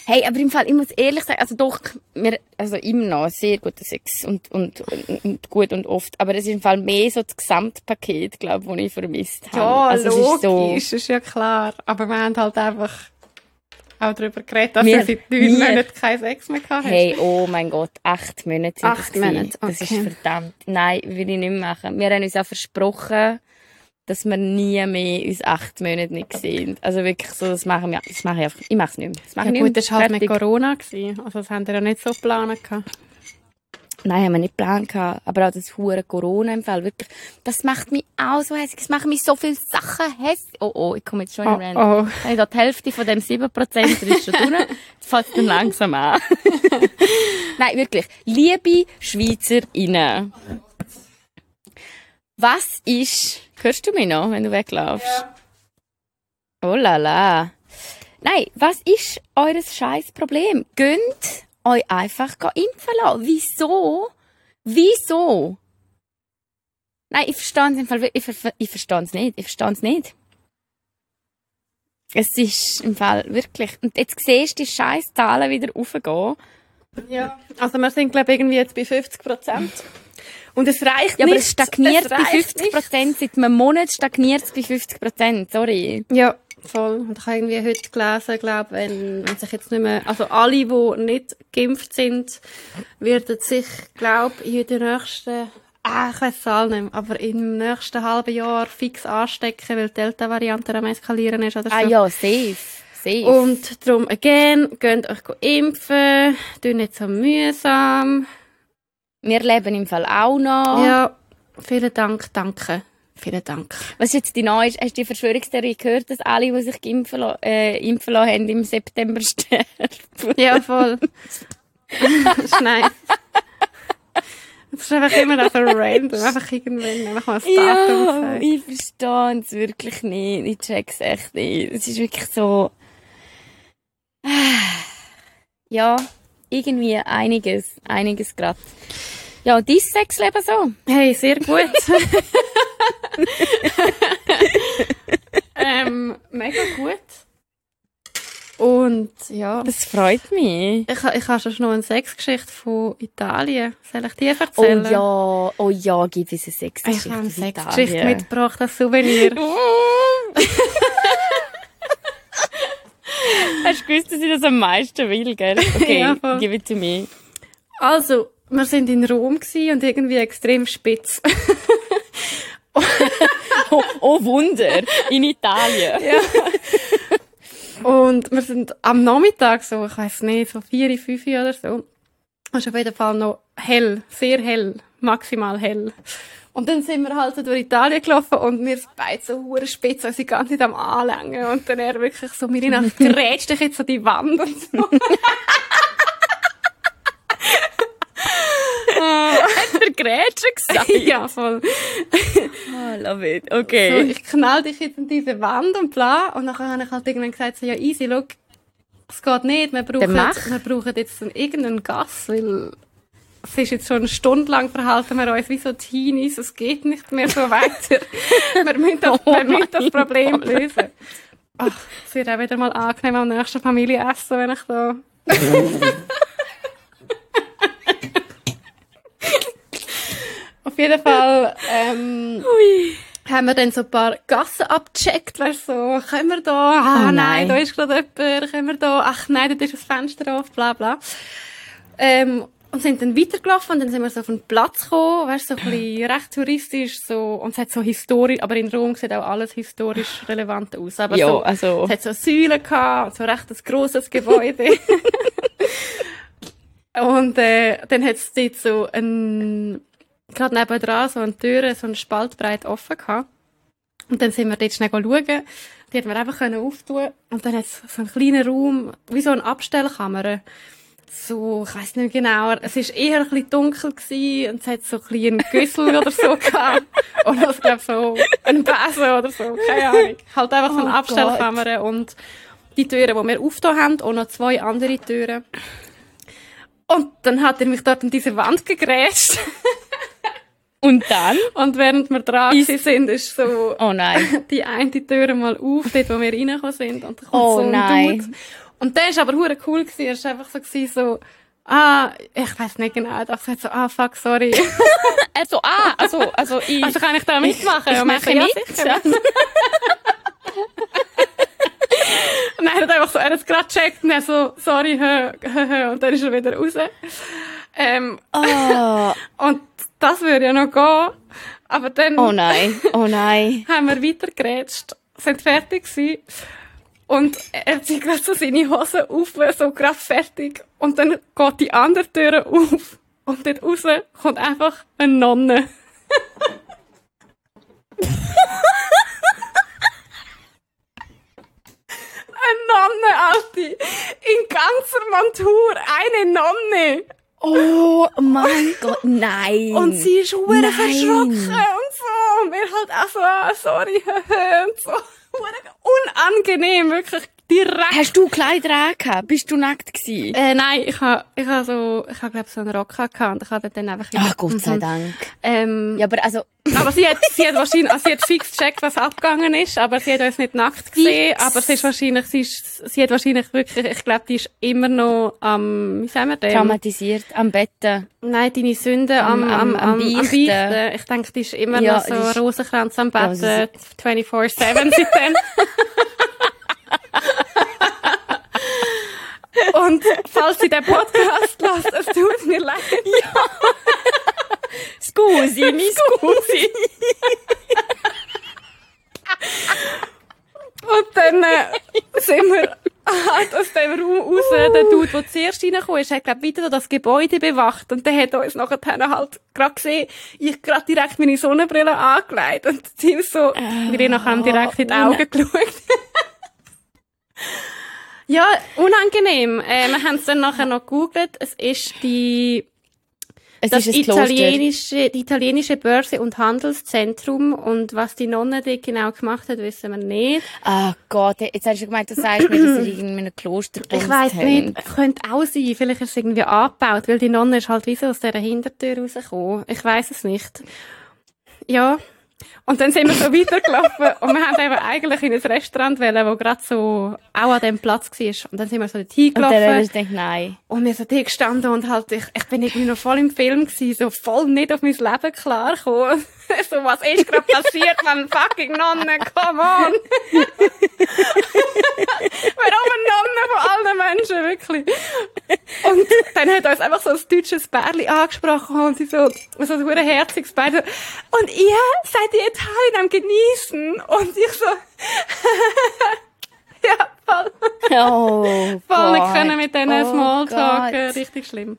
hey, aber im Fall, ich muss ehrlich sagen, also doch, mir, also immer noch sehr guter Sex und, und, und, und gut und oft, aber es ist im Fall mehr so das Gesamtpaket, glaube ich, das ich vermisst habe. Ja, also, es ist so, logisch, ist ja klar. Aber wir haben halt einfach auch darüber geredet, dass Wir- du seit neun wir- Monaten keinen Sex mehr gehabt hast. Hey, oh mein Gott, acht Monate sind Acht. Monate, Das ist okay. verdammt. Nein, will ich nicht machen. Wir haben uns auch versprochen, dass wir nie mehr uns acht Monate nicht sehen. Also wirklich so, das machen wir, das mache ich einfach, ich mache es nicht mehr. Das mache Ja, ich gut, nicht das mehr. war halt mit. Corona. Gewesen. Also das haben wir ja nicht so geplant. Nein, haben wir nicht geplant gehabt. Aber auch das hure Corona im Fall, wirklich, das macht mich auch so hässlich. Es machen mich so viele Sachen hässlich. Oh, oh, ich komme jetzt schon in Oh, den oh. Habe ich da die Hälfte von dem 7% das ist schon drin. Jetzt fängt es dann langsam an. (laughs) Nein, wirklich. Liebe SchweizerInnen. Was ist... Hörst du mich noch, wenn du weglaufst? Oh la la. Nein, was ist eures scheiß Problem? Gönnt euch einfach impfen lassen. Wieso? Wieso? Nein, ich verstehe es im Fall, ich, ver ich verstehe es nicht. Ich verstehe es nicht. Es ist im Fall wirklich. Und jetzt siehst du die scheiß Zahlen wieder raufgehen. Ja. Also wir sind, glaube ich, irgendwie jetzt bei 50 Prozent. Und es reicht Ja, nicht. aber es stagniert bei reicht 50 nicht. Prozent. Seit einem Monat stagniert es bei 50 Prozent. Sorry. Ja, voll. Und ich habe irgendwie heute gelesen, glaube wenn, wenn sich jetzt nicht mehr, also alle, die nicht geimpft sind, werden sich, glaube in den nächsten, ah, ich weiß die Zahl nicht mehr, aber im nächsten halben Jahr fix anstecken, weil die Delta-Variante am eskalieren ist oder so. Ah ja, safe. Safe. Und darum, again, geht euch impfen, tun nicht so mühsam. Wir leben im Fall auch noch. Ja, vielen Dank, danke. Vielen Dank. Was ist jetzt die neue? Hast du die Verschwörungstheorie gehört, dass alle, die sich impfen, la- äh, impfen lassen haben, im September (laughs) sterben? Ja, voll. das ist nice. Das ist einfach immer noch so random. Einfach irgendwann einfach mal das Datum Ja, gesagt. ich verstehe es wirklich nicht. Ich check's echt nicht. Es ist wirklich so... (sighs) Ja, irgendwie einiges. Einiges grad. Ja, dein Sexleben so? Hey, sehr gut. (laughs) ähm, mega gut. Und ja, Das freut mich. ich, ich habe schon noch eine Sexgeschichte von Italien. Soll ich die Oh erzählen? ja, oh ja, gib uns eine Ich Sexgeschichte. habe eine Sexgeschichte mitgebracht, als Souvenir. (laughs) (laughs) Hast du gewusst, dass ich das am meisten will, gell? Okay, (laughs) Ja, give it to me. Also, wir sind in Rom gsi und irgendwie extrem spitz. (laughs) oh, oh Wunder, in Italien. (laughs) ja. Und wir sind am Nachmittag so, ich weiß nicht, so vier, fünf oder so. Ist auf jeden Fall noch hell, sehr hell, maximal hell. Und dann sind wir halt so durch Italien gelaufen und wir beide so hure spitz, also die ganze Zeit am Anlängen. Und dann er wirklich so, Mirina, (laughs) grätscht dich jetzt an die Wand und so. (laughs) Hat der Grätsche gesagt? (laughs) ja, voll. Oh, love it. Okay. So, ich knall dich jetzt an diese Wand und bla. Und dann habe ich halt irgendwann gesagt, so, ja, easy, look, es geht nicht, wir brauchen, wir brauchen jetzt irgendeinen Gas, weil es ist jetzt schon eine Stunde lang verhalten wir uns wie so Teenies, es geht nicht mehr so weiter. (laughs) wir müssen das, oh wir müssen das Problem Gott. lösen. Ach, es wird auch wieder mal angenehm am nächsten Familienessen, wenn ich da... (laughs) Auf jeden Fall ähm, haben wir dann so ein paar Gassen abgecheckt, weißt so, können wir da, ah oh, nein. nein, da ist gerade jemand, können wir da, ach nein, da ist das Fenster auf, bla bla. Ähm, und sind dann weitergelaufen und dann sind wir so auf einen Platz gekommen, weißt so ein bisschen (laughs) recht touristisch, so, und es hat so historisch, aber in Rom sieht auch alles historisch (laughs) relevant aus. Aber jo, so, also. es hat so Säulen gehabt, so recht ein grosses Gebäude. (laughs) und, äh, dann hat es dort so ein, gerade nebenan so eine Tür, so eine Spaltbreit offen gehabt. Und dann sind wir dort schnell schauen. Die hätten wir einfach auftun Und dann hat es so einen kleinen Raum, wie so eine Abstellkammer so, ich weiß nicht genau, es ist eher ein bisschen dunkel gewesen und es hat so ein bisschen Güssel oder so (laughs) gehabt. Und ich glaube so ein Besen oder so, keine (laughs) Ahnung. Halt einfach so eine oh Abstellkammer Gott. und die Türen, die wir aufgetan haben, und noch zwei andere Türen. Und dann hat er mich dort an diese Wand gegrätscht. (laughs) Und dann? Und während wir dran ist, sind, ist so oh nein. die eine Tür mal auf, dort wo wir reingekommen sind. Und dann kommt oh so ein nein. Dude. Und der ist aber hure cool gewesen. Er war einfach so, gewesen, so, ah, ich weiß nicht genau, er dachte so, ah, fuck, sorry. (laughs) also, ah, also, also ich... Also kann ich da mitmachen? Ich, ich mache ja, mit. Ja. (laughs) und er hat einfach so, er hat es gerade gecheckt und er so, sorry, hö, hö, hö, und dann ist er wieder raus. Ähm, oh. (laughs) und das würde ja noch gehen. Aber dann... Oh nein, oh nein. haben wir weitergerätscht, sind fertig gewesen. Und er zieht gerade so seine Hose auf, so gerade fertig. Und dann geht die andere Tür auf. Und dort raus kommt einfach eine Nonne. eine Nonne, Alti. In ganzer Montur. Eine Nonne. Oh mein Gott, nein. Und sie ist hure verschrocken und so. Und wir halt auch so, ah, sorry, (laughs) und so unangenehm, wirklich direkt. Hast du Kleider angehabt? Bist du nackt gewesen? Äh, nein, ich habe, ich habe so, ich habe glaube so einen Rock gehabt und ich habe dann einfach... Ach, Gott sei. Dank. Ähm, ja, aber also... aber sie hat, sie hat wahrscheinlich, also sie hat fix gecheckt, was abgegangen ist, aber sie hat uns nicht nackt gesehen, aber sie ist wahrscheinlich, sie ist, sie hat wahrscheinlich wirklich, ich glaube, die ist immer noch am, wie sagen wir denn? Traumatisiert, am Betten. Nein, deine Sünde am, am, am, am, am Beichten. Beichten. Ich denke, die ist immer ja, noch so Rosenkranz am Betten, ja, (laughs) 24-7 seitdem. Und falls sie den Podcast lässt, es tut mir leid. Ja. Scusi, mi scusi. Und dann äh, sind wir halt aus dem Raum raus. Der Dude, der zuerst reingekommen ist, hat, glaub wieder das Gebäude bewacht. Und der hat uns nachher halt gerade gesehen, ich gerade direkt meine Sonnenbrille angelegt. Und sie so, äh, wir haben direkt in die Augen geschaut. Ja, unangenehm. Äh, wir haben es dann nachher noch gegoogelt. Es ist die es das ist italienische, die italienische Börse- und Handelszentrum. Und was die Nonne dort genau gemacht hat, wissen wir nicht. Ah Gott, jetzt hast du gemeint, du sagst mir, dass sie irgendwie in einem Kloster Ich weiss nicht, könnte auch sein. Vielleicht ist es irgendwie angebaut, weil die Nonne ist halt wie so aus dieser Hintertür rausgekommen. Ich weiss es nicht. Ja, und dann sind wir so (laughs) weitergelaufen und wir haben eben eigentlich in ein Restaurant wollen, wo gerade so auch an dem Platz war. Und dann sind wir so dort hingelaufen. Und dann du gedacht, nein. Und wir sind da gestanden und halt, ich, ich bin irgendwie noch voll im Film gewesen, so voll nicht auf mein Leben klargekommen. (laughs) so, was ist gerade passiert, man fucking Nonne, come on! (laughs) Warum eine Nonne von allen Menschen, wirklich? Und dann hat uns einfach so ein deutsches Bärli angesprochen und sie so, so ein hure herziges Bärli. So, und ihr seid in Italien am Genießen? Und ich so, (laughs) ja, voll. Oh, (laughs) Voll nicht können mit diesen Oh Smalltalken. Gott. Richtig schlimm.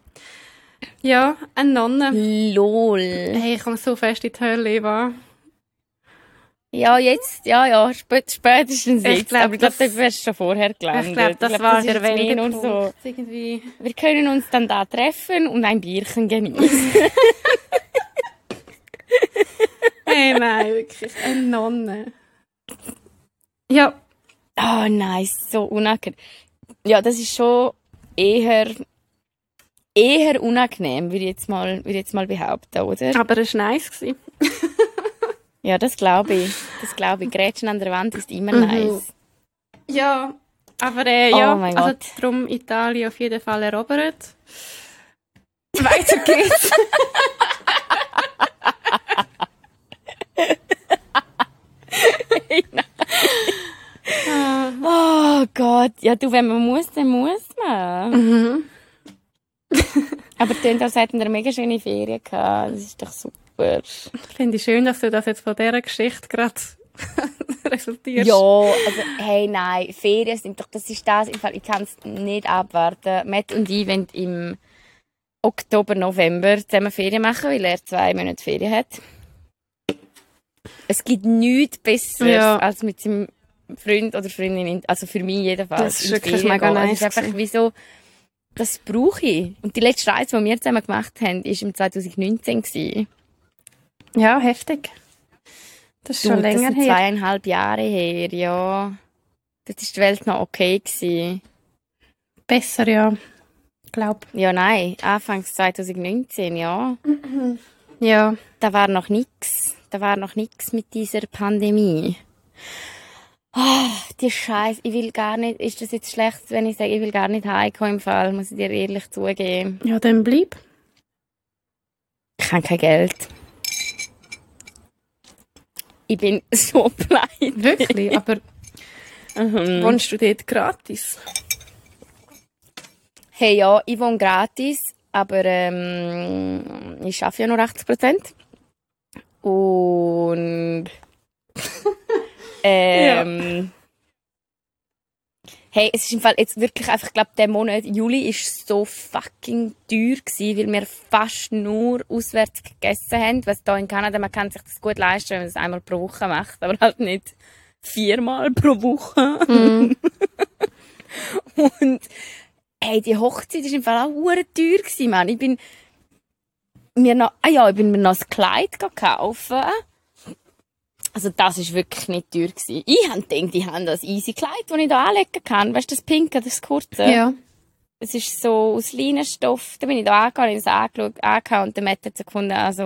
Ja, eine Nonne. Lol. Hey, ich komme so fest in die Hölle, Eva. Ja, jetzt, ja, ja, spät, spätestens Ich jetzt. glaub, aber ich glaube, das- du wärst schon vorher gelandet. Ich glaube, das glaub, war ist der Wendepunkt. so. Irgendwie. Wir können uns dann da treffen und ein Bierchen genießen. (laughs) Hey, nein, wirklich. Eine Nonne. Ja, oh nein, so unangenehm. Ja, das ist schon eher, eher unangenehm, würde ich jetzt mal, würde ich jetzt mal behaupten, oder? aber es war nice. (laughs) Ja, das glaube ich. Das glaube ich. Grätschen an der Wand ist immer Mhm. nice. Ja, aber äh, Oh ja, mein also Gott. darum Italien auf jeden Fall erobert. Weiter geht's. (laughs) (laughs) Oh Gott. Ja, du, wenn man muss, dann muss man. mhm. Aber hätten wir eine mega schöne Ferien gehabt. Das ist doch super. Finde ich schön, dass du das jetzt von dieser Geschichte gerade (laughs) resultierst. Ja, also, hey, nein, Ferien sind doch, das ist das, ich kann es nicht abwarten. Matt und ich wollen im Oktober, November zusammen Ferien machen, weil er zwei Monate Ferien hat. Es gibt nichts Besseres, Ja. als mit seinem Freund oder Freundin, in- also für mich jedenfalls. Das ist wirklich mega nice Es ist einfach gewesen. wie so, das brauche ich. Und die letzte Reise, die wir zusammen gemacht haben, war im 2019. gewesen. Ja, heftig. Das ist Du, schon das länger sind her. zweieinhalb Jahre her, ja. Das ist die Welt noch okay gewesen. Besser, ja. Glaub. Ja, nein, Anfangs 2019, ja. Ja. Da war noch nix. Da war noch nix mit dieser Pandemie. Ah, die Scheiße, ich will gar nicht, ist das jetzt schlecht, wenn ich sage, ich will gar nicht heimkommen im Fall, muss ich dir ehrlich zugeben. Ja, dann bleib. Ich habe kein Geld. Ich bin (laughs) so pleite. Wirklich, aber Mhm. wohnst du dort gratis? Hey, ja, ich wohne gratis, aber ähm, ich arbeite ja nur 80 Prozent. Und ähm, hey, es ist im Fall jetzt wirklich einfach, ich glaube, der Monat Juli ist so fucking teuer gewesen, weil wir fast nur auswärts gegessen haben, was da in Kanada, man kann sich das gut leisten, wenn man das einmal pro Woche macht, aber halt nicht viermal pro Woche. (laughs) Und Hey, die Hochzeit war im Fall auch hure teuer gewesen, Mann. Ich bin mir noch, ah ja, ich bin mir noch ein Kleid kaufen. Also das ist wirklich nicht teuer gewesen. Ich hab gedacht, die haben das easy Kleid, das ich da anlegen kann. Weißt du, das pinke, das kurze? Ja. Es ist so aus Leinenstoff. Da bin ich da angegangen, habe ich das angeschaut, angehauen und der Matt hat so gefunden, also...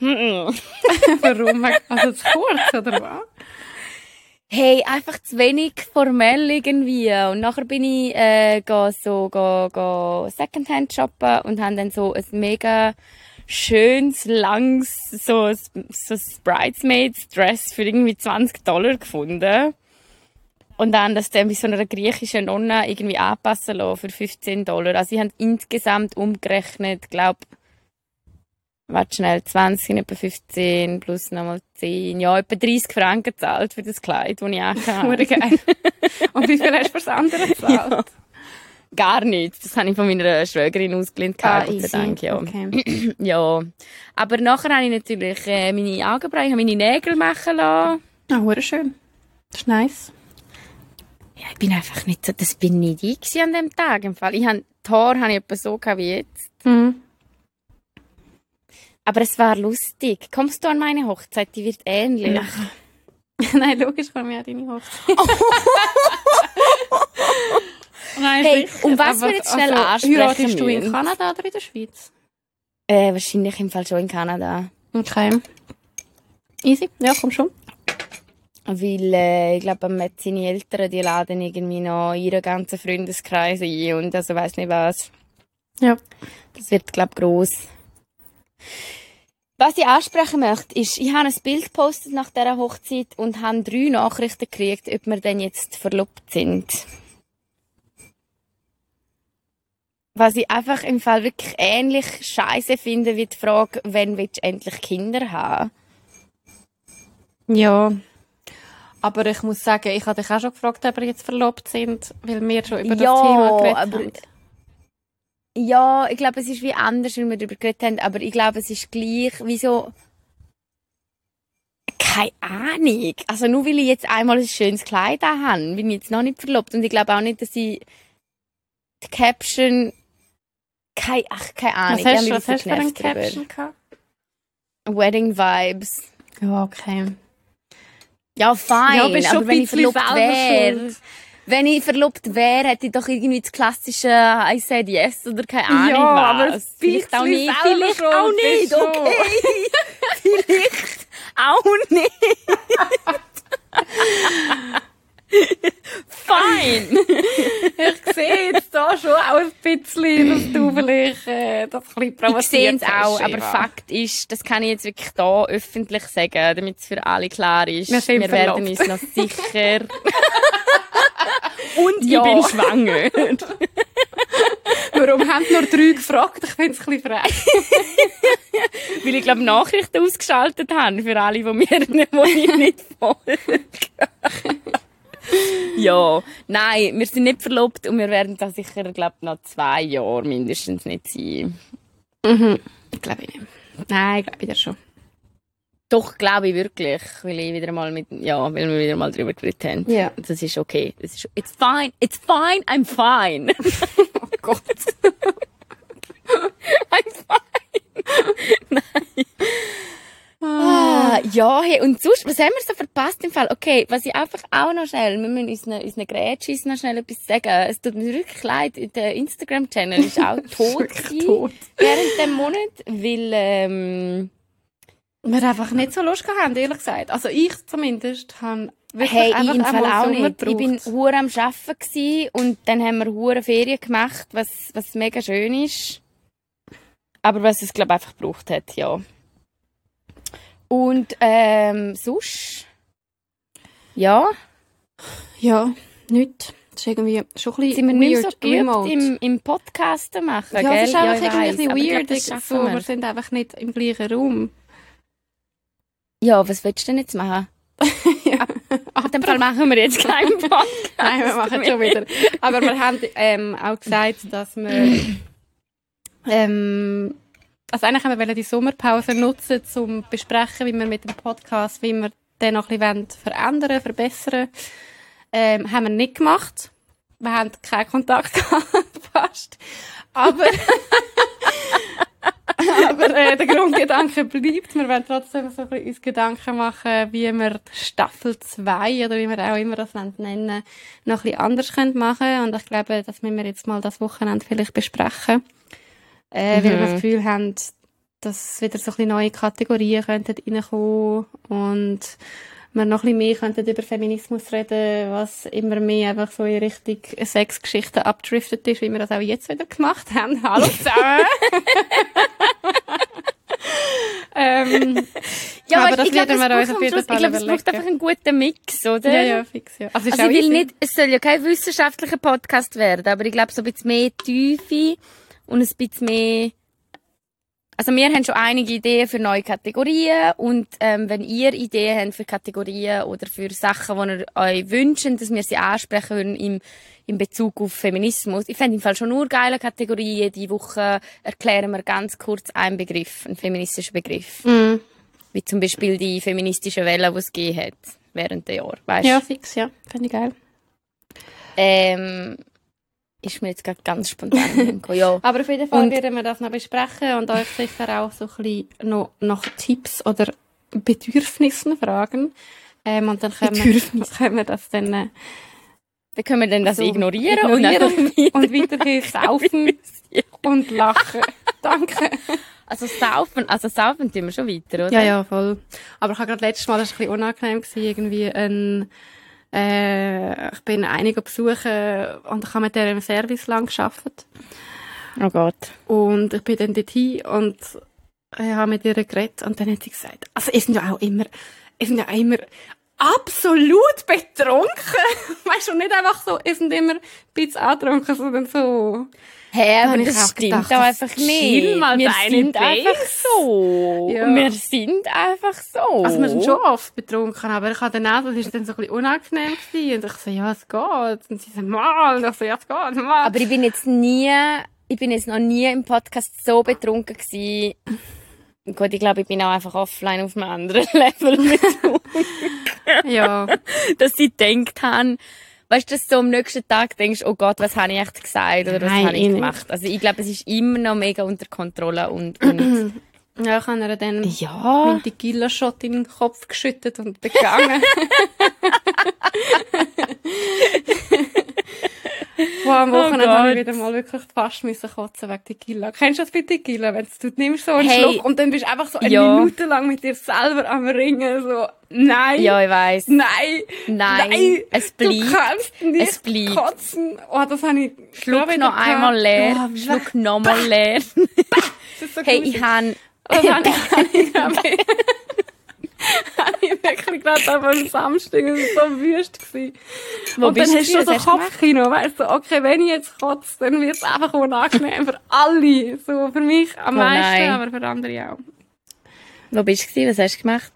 (laughs) Warum? Also zu kurz, oder was? Hey, einfach zu wenig formell irgendwie. Und nachher bin ich äh, go, so go, go Secondhand shoppen und habe dann so ein mega schönes, langes, so, ein- so ein Bridesmaids-Dress für irgendwie 20 Dollar gefunden. Und dann das dann bei so einer griechischen Nonne irgendwie anpassen lassen für 15 Dollar. Also ich habe insgesamt umgerechnet, glaub, warte schnell, 20 sind etwa 15 plus nochmal 10. Ja, etwa 30 Franken gezahlt für das Kleid, das ich angehabt (laughs) geil. Und wie viel hast du fürs andere (laughs) gezahlt? Gar nichts. Das habe ich von meiner Schwägerin ausgelehnt, Ah, Gott sei easy. Dank, ja. Okay. (clears throat) ja. Aber nachher habe ich natürlich äh, meine Augenbrauen, meine Nägel machen lassen. Ah, schön. Das ist nice. Ja, ich bin einfach nicht so, das bin nicht ich an dem Tag. Im Fall. Ich habe, die Haare habe ich etwa so wie jetzt. Mhm. Aber es war lustig. Kommst du an meine Hochzeit? Die wird ähnlich. (laughs) Nein, logisch kommen wir an deine Hochzeit. (laughs) (laughs) Nein, Hey, sicher. um was wir jetzt schnell also, ansprechen du in. Kanada oder in der Schweiz? Äh, wahrscheinlich im Fall schon in Kanada. Okay. Easy. Ja, komm schon. Weil äh, ich glaube, Matt seine Eltern, die laden irgendwie noch ihren ganzen Freundeskreis ein und also weiß nicht was. Ja. Das wird, glaube ich, gross. Was ich ansprechen möchte, ist, ich habe ein Bild gepostet nach dieser Hochzeit und habe drei Nachrichten gekriegt, ob wir denn jetzt verlobt sind. Was ich einfach im Fall wirklich ähnlich scheiße finde wie die Frage, wann willst du endlich Kinder haben? Ja. Aber ich muss sagen, ich habe dich auch schon gefragt, ob wir jetzt verlobt sind, weil wir schon über das Ja, Thema geredet haben. Ja, ich glaube, es ist wie anders, wenn wir darüber geredet haben, aber ich glaube, es ist gleich, wie so, keine Ahnung. Also nur weil ich jetzt einmal ein schönes Kleid habe, bin ich jetzt noch nicht verlobt. Und ich glaube auch nicht, dass ich die Caption, keine, ach, keine Ahnung. Was hast, du- habe was mich hast du für darüber. Caption gehabt? Wedding Vibes. Ja, okay. Ja, fein, Ja, bist aber wenn ein ich verlobt wäre, wenn ich verlobt wäre, hätte ich doch irgendwie das klassische I said yes oder keine Ahnung Ja, was. aber ein vielleicht auch nicht, (laughs) vielleicht auch nicht, okay. vielleicht auch nicht. Fein. (laughs) Ich sehe jetzt da schon auch ein bisschen, dass du vielleicht äh, das ein bisschen Ich provoziert sehe es auch, aber Eva. Fakt ist, das kann ich jetzt wirklich da öffentlich sagen, damit es für alle klar ist. Wir sind werden uns noch sicher. (laughs) Und Ja. ich bin schwanger. Warum haben nur drei gefragt? Ich finde es ein bisschen frech. (laughs) Weil ich glaube Nachrichten ausgeschaltet habe für alle, die mir die ich nicht folgen. (laughs) ja, nein, wir sind nicht verlobt und wir werden da sicher, glaube noch zwei Jahre mindestens nicht sein. Mhm. Glaube ich nicht. Nein, glaube ich dir schon. Doch, glaube ich wirklich, weil ich wieder mal mit, ja, weil wir wieder mal drüber geredet haben. Ja. Das ist okay. Das ist, it's fine, it's fine, I'm fine. (laughs) Oh Gott. (laughs) I'm fine. Nein. Ah, ja, hey, und sonst, was haben wir so verpasst im Fall? Okay, was ich einfach auch noch schnell, wir müssen unseren, unseren Grätschis noch schnell etwas sagen. Es tut mir wirklich leid, der Instagram-Channel ist auch (laughs) tot, gewesen tot. während dem Monat, weil, ähm, Wir einfach nicht so Lust haben, ehrlich gesagt. Also ich zumindest habe wirklich hey, ich einfach im Fall auch nicht. Ich bin gebraucht. hure am Arbeiten gsi und dann haben wir hure Ferien gemacht, was, was mega schön ist. Aber was es, glaube ich, einfach gebraucht hat, ja. Und, ähm, sonst? Ja, Ja, nicht. Das ist irgendwie schon ein bisschen sind wir nicht mehr so weird remote. im, im Podcasten machen, ja, gell? es ist einfach ich irgendwie weiss, ein bisschen weird. das schaffen so, wir. wir sind einfach nicht im gleichen Raum. Ja, was willst du denn jetzt machen? (laughs) Ach, In dem Fall machen wir jetzt keinen (laughs) Podcast. Nein, wir machen schon wieder. Aber wir haben ähm, auch gesagt, dass wir (clears throat) ähm, also eigentlich haben wir die Sommerpause nutzen, um zu besprechen, wie wir mit dem Podcast, wie wir den noch ein bisschen verändern, verbessern. Ähm, haben wir nicht gemacht. Wir haben keinen Kontakt (laughs) gehabt, fast. Aber, (laughs) aber äh, der Grundgedanke bleibt. Wir wollen trotzdem so ein bisschen uns Gedanken machen, wie wir Staffel 2 oder wie wir auch immer das nennen, noch ein bisschen anders können machen Und ich glaube, das müssen wir jetzt mal das Wochenende vielleicht besprechen. Äh, Weil wir Mhm. das Gefühl haben, dass wieder so ein bisschen neue Kategorien könnten reinkommen und wir noch ein bisschen mehr könnten über Feminismus reden, was immer mehr einfach so in Richtung Sexgeschichten abdriftet ist, wie wir das auch jetzt wieder gemacht haben. (laughs) Hallo zusammen! (laughs) ähm, Ja, Aber aber das ich glaube, werden wir es uns braucht auf jeden Fall ich glaube, es braucht einfach einen guten Mix, oder? ja, ja, fix, ja. Also, Also ich will nicht, es soll ja kein wissenschaftlicher Podcast werden, aber ich glaube so ein bisschen mehr Tiefe und ein bisschen mehr also wir haben schon einige Ideen für neue Kategorien und ähm, wenn ihr Ideen habt für Kategorien oder für Sachen, die ihr euch wünscht, dass wir sie ansprechen würden im, in Bezug auf Feminismus. Ich fände im Fall schon nur geile Kategorien. Jede Woche erklären wir ganz kurz einen Begriff, einen feministischen Begriff. Mm. Wie zum Beispiel die feministische Welle, die es gegeben hat während der Jahre. Weißt? Ja, fix, ja. Finde ich geil. Ähm, ist mir jetzt gerade ganz spontan (laughs) ja. Aber auf jeden Fall Und- werden wir das noch besprechen und euch sicher auch so ein bisschen noch nach Tipps oder Bedürfnissen fragen. Ähm, und dann können wir, (laughs) können wir das dann äh, Dann können wir dann das So, ignorieren, ignorieren und einfach und weiterhin saufen (laughs) und lachen. Danke. Also saufen, also saufen tun wir schon weiter, oder? Ja, ja, voll. Aber ich habe gerade letztes Mal, das war ein bisschen unangenehm, gewesen, irgendwie ein, äh, ich bin einige besuchen und ich habe mit der im Service lang gearbeitet. Oh Gott. Und ich bin dann dorthin und ich habe mit ihr geredet und dann hat sie gesagt, also es sind ja auch immer, es sind ja auch immer absolut betrunken. (laughs) weißt du, nicht einfach so, es sind immer ein bisschen angetrunken, sondern so. Hä, aber hab ich das auch stimmt gedacht, auch das einfach nicht. mal wir deine sind Base. einfach so. Ja. Wir sind einfach so. Also wir sind schon oft betrunken, aber ich hatte dann auch, das ist dann so ein bisschen unangenehm gewesen. Und ich so, ja, es geht. Und sie so, mal. Und ich so, ja, es geht, mal. Aber ich bin jetzt nie, ich bin jetzt noch nie im Podcast so betrunken gewesen. Gut, ich glaube, ich bin auch einfach offline auf einem anderen (laughs) Level betrunken. (laughs) ja. dass sie gedacht haben, weißt du, dass du am nächsten Tag denkst, oh Gott, was habe ich echt gesagt oder was Nein, habe ich nicht. gemacht. Also ich glaube, es ist immer noch mega unter Kontrolle und, und (clears throat) Ja, ich habe ihr dann ja. meinen Tequila-Shot in den Kopf geschüttet und begangen. (laughs) (laughs) Wow, am Wochenende Oh habe ich wieder mal wirklich fast müssen kotzen wegen Tequila. Kennst du das bei Tequila? Wenn du nimmst so einen Hey. Schluck und dann bist du einfach so eine Ja. Minute lang mit dir selber am Ringen, so, nein, Ja, ich weiß. nein, Nein, es du bleibt. kannst nicht Es bleibt. kotzen. Oh, das habe ich Schluck noch einmal leer, Oh, Schluck noch mal leer. so Hey, gruselig. ich (laughs) habe ich, habe (laughs) habe (laughs) ich, wirklich gedacht, aber am Samstag war es so wüst. Gewesen. Wo und dann hast du so Kopfkino, weißt du, okay, wenn ich jetzt kotze, dann wird es einfach unangenehm für alle. So, für mich am Oh meisten, nein. aber für andere auch. Wo bist du gewesen? Was hast du gemacht?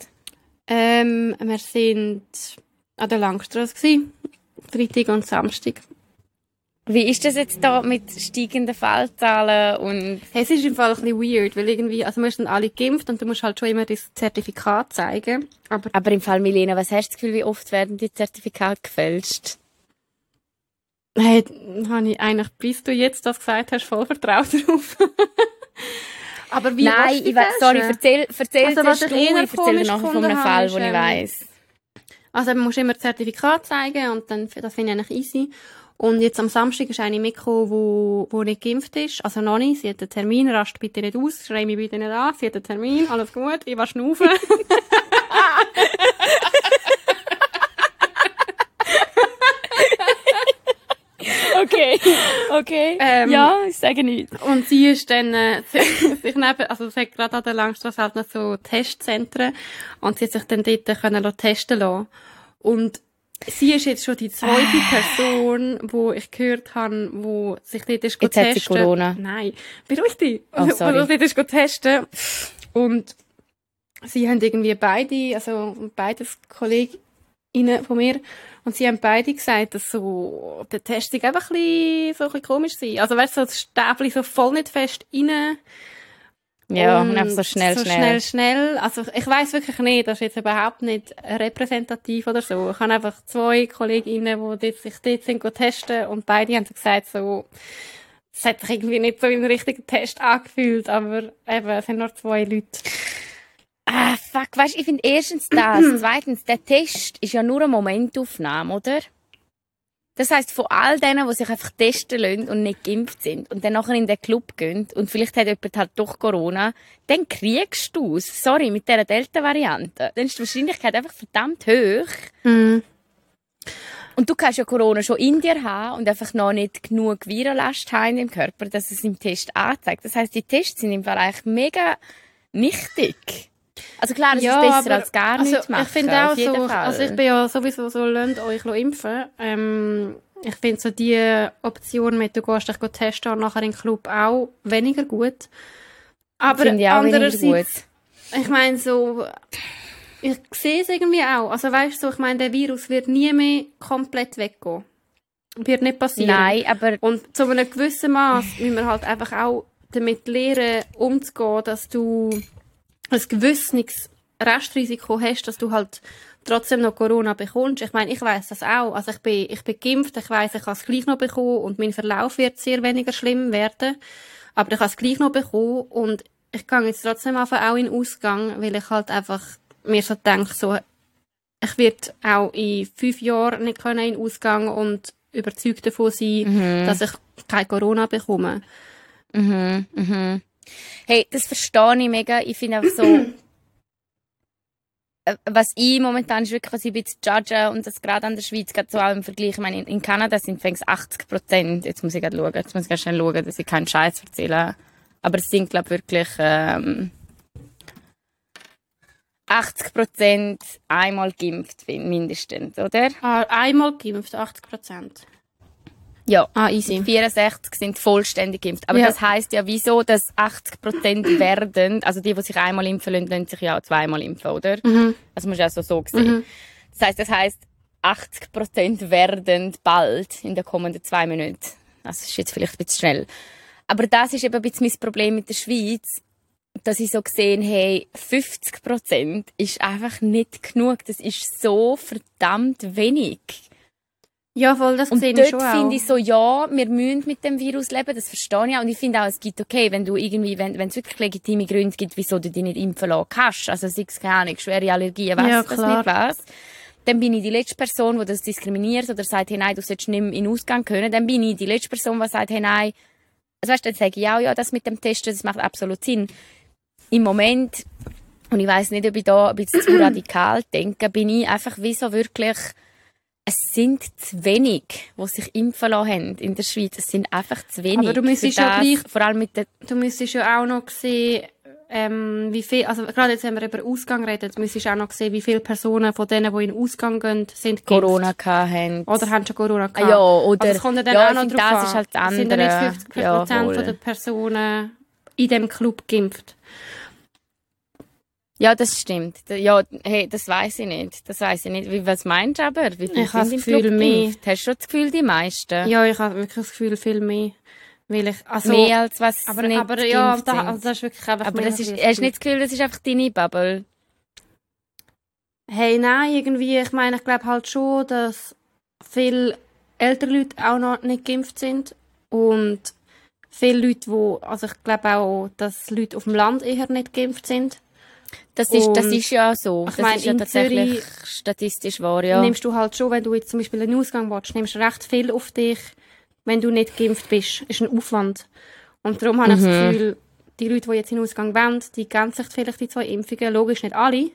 Ähm, wir sind an der Langstrasse gewesen. Freitag und Samstag. Wie ist das jetzt da mit steigenden Fallzahlen und Hey, es ist im Fall ein bisschen weird, weil irgendwie, also wir sind alle geimpft und du musst halt schon immer das Zertifikat zeigen. Aber aber im Fall Milena, was hast du das Gefühl, wie oft werden die Zertifikate gefälscht? Hey, habe ich eigentlich, bis du jetzt das gesagt hast, voll Vertrauen drauf. (laughs) Aber wie Nein, du ich weiß, sorry, erzähl, erzähl Also, was du, ich ich eher erzähle nachher von einem Fall, den ich weiss. Also man muss immer das Zertifikat zeigen und dann, das finde ich eigentlich easy. Und jetzt am Samstag ist eine mitgekommen, wo, wo nicht geimpft ist. Also noch nicht. Sie hat einen Termin. Rast bitte nicht aus. Schrei mich bitte nicht an. Sie hat einen Termin. Alles gut. Ich war schnaufen. (laughs) Okay, okay. Ähm, ja, ich sage nichts. Und sie ist dann, äh, sich neben, also es hat gerade an der Langstrasse halt noch so Testzentren und sie hat sich dann dort können testen lassen. Und sie ist jetzt schon die zweite Person, wo ich gehört habe, wo sich dort ist Jetzt hat sie testen. Corona. Nein, beruhig dich. Oh, sorry. Wo dort ist testen. Und sie haben irgendwie beide, also beides KollegInnen von mir, und sie haben beide gesagt, dass so der Testung einfach ein bisschen, so ein bisschen komisch sei. Also weißt du, so das Stäbchen so voll nicht fest rein. Ja, und einfach so schnell, so schnell. schnell, schnell. Also ich weiß wirklich nicht, das ist jetzt überhaupt nicht repräsentativ oder so. Ich habe einfach zwei KollegInnen, die sich dort sind testen und beide haben so gesagt, so, es hat sich irgendwie nicht so wie ein richtiger Test angefühlt, aber eben, es sind nur zwei Leute. Ah, fuck, weißt du, ich finde erstens das. (clears throat) Zweitens, der Test ist ja nur eine Momentaufnahme, oder? Das heisst, von all denen, die sich einfach testen lassen und nicht geimpft sind und dann nachher in den Club gehen und vielleicht hat jemand halt doch Corona, dann kriegst du es. Sorry, mit dieser Delta-Variante. Dann ist die Wahrscheinlichkeit einfach verdammt hoch. Mhm. Und du kannst ja Corona schon in dir haben und einfach noch nicht genug Virenlast haben im Körper, dass es im Test anzeigt. Das heisst, die Tests sind im Fall eigentlich mega nichtig. Also klar, es ist besser aber- als gar also, nichts machen. Ich finde auch so, Fall. also ich bin ja sowieso so, lasst euch impfen. Ähm, ich finde so die Option mit, du gehst dich testen und nachher in den Club auch weniger gut. Aber ich andererseits, ich meine so, ich sehe es irgendwie auch. Also weißt du, so, ich meine, der Virus wird nie mehr komplett weggehen. Wird nicht passieren. Nein, aber Und zu einem gewissen Maß müssen wir halt einfach auch damit lernen, umzugehen, dass du ein gewisses Restrisiko hast, dass du halt trotzdem noch Corona bekommst. Ich meine, ich weiß das auch. Also ich bin, ich bin geimpft, ich weiß, ich kann es gleich noch bekommen und mein Verlauf wird sehr weniger schlimm werden. Aber ich kann es gleich noch bekommen und ich gehe jetzt trotzdem einfach auch in den Ausgang, weil ich halt einfach mir so denke, so, ich werde auch in fünf Jahren nicht können in den Ausgang und überzeugt davon sein, dass ich kein Corona bekomme. Mhm, mhm. Hey, das verstehe ich mega. Ich finde einfach so, (clears throat) äh, was ich momentan ist wirklich, was ich ein bisschen judge und das gerade an der Schweiz, gerade so auch im Vergleich, ich meine, in, Kanada sind fängs 80 Prozent, jetzt muss ich gerade schauen, jetzt muss ich ganz schnell schauen, dass ich keinen Scheiß erzähle, aber es sind, glaube ich, wirklich, ähm, 80% einmal geimpft mindestens, oder? Ah, einmal geimpft, 80 Prozent. Ja. Ah, easy. 64 sind vollständig geimpft. Aber Ja. das heißt ja, wieso, dass 80% (laughs) werden, also die, die sich einmal impfen lassen, lassen sich ja auch zweimal impfen, oder? Mhm. Das muss ja so so sehen. Das heißt, das heißt, 80% werden bald in den kommenden zwei Minuten. Das ist jetzt vielleicht ein bisschen schnell. Aber das ist eben ein bisschen mein Problem mit der Schweiz, dass ich so gesehen hey, 50% ist einfach nicht genug. Das ist so verdammt wenig. Ja, voll, das Und sehe ich schon auch. finde ich so, ja, wir müssen mit dem Virus leben, das verstehe ich auch. Und ich finde auch, es gibt okay, wenn du irgendwie, wenn, wenn es wirklich legitime Gründe gibt, wieso du dich nicht impfen lassen kannst, also sei es keine Ahnung, schwere Allergien, weiss Ja, das nicht was, dann bin ich die letzte Person, die das diskriminiert oder sagt, hey, nein, du sollst nicht mehr in den Ausgang können. Dann bin ich die letzte Person, die sagt, hey, nein, also weißt, du, dann sage ich auch, ja, das mit dem Testen, das macht absolut Sinn. Im Moment, und ich weiß nicht, ob ich da ein bisschen zu (clears throat) radikal denke, bin ich einfach wie so wirklich, es sind zu wenig, die sich impfen lassen haben in der Schweiz. Es sind einfach zu wenig. Aber du müsstest ja gleich- Vor allem mit der, Du müsstest ja auch noch sehen, ähm, wie viel, also gerade jetzt, wenn wir über Ausgang reden, müsstest du auch noch sehen, wie viele Personen von denen, die in den Ausgang gehen, sind geimpft. Corona hatten. Oder haben schon Corona gehabt. Ah, ja, oder- also es kommt ja dann ja, auch noch drauf das an. ist halt das Es Sind ja nicht andere. 50 Ja, Prozent voll. von der Personen in dem Club geimpft. Ja, das stimmt. Ja, hey, das weiß ich nicht. Das weiß ich nicht. Wie, was meinst du aber? Wie viele Ich habe sind im das Gefühl, Club mehr. geimpft? Hast du schon das Gefühl, die meisten? Ja, ich habe wirklich das Gefühl, viel mehr. Weil ich, also, mehr als was aber, nicht aber ja, da, also das ist wirklich einfach aber das ist, hast du nicht das Gefühl, das ist einfach deine Bubble? Hey, nein, irgendwie, ich meine, ich glaube halt schon, dass viele ältere Leute auch noch nicht geimpft sind und viele Leute, wo, also ich glaube auch, dass Leute auf dem Land eher nicht geimpft sind. Das ist, das ist ja so. ich Das meine, ist ja tatsächlich Zürich statistisch wahr, ja. Nimmst du halt schon, wenn du jetzt zum Beispiel einen Ausgang willst, nimmst du recht viel auf dich, wenn du nicht geimpft bist. Ist ein Aufwand. Und darum habe ich das Mhm. Gefühl, die Leute, die jetzt in den Ausgang wollen, die geben sich vielleicht die zwei Impfungen. Logisch nicht alle.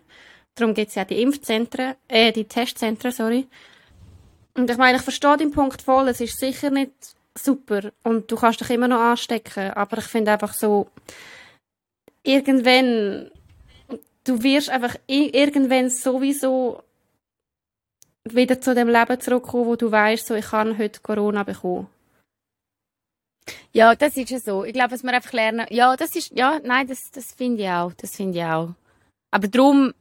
Darum gibt es ja die Impfzentren, äh, die Testzentren, sorry. Und ich meine, ich verstehe den Punkt voll. Es ist sicher nicht super. Und du kannst dich immer noch anstecken. Aber ich finde einfach so, irgendwann, du wirst einfach irgendwann sowieso wieder zu dem Leben zurückkommen, wo du weißt, so, ich kann heute Corona bekommen. Ja, das ist ja so. Ich glaube, was wir einfach lernen. Ja, das ist, ja, nein, das, das finde ich auch. Das finde ich auch. Aber darum,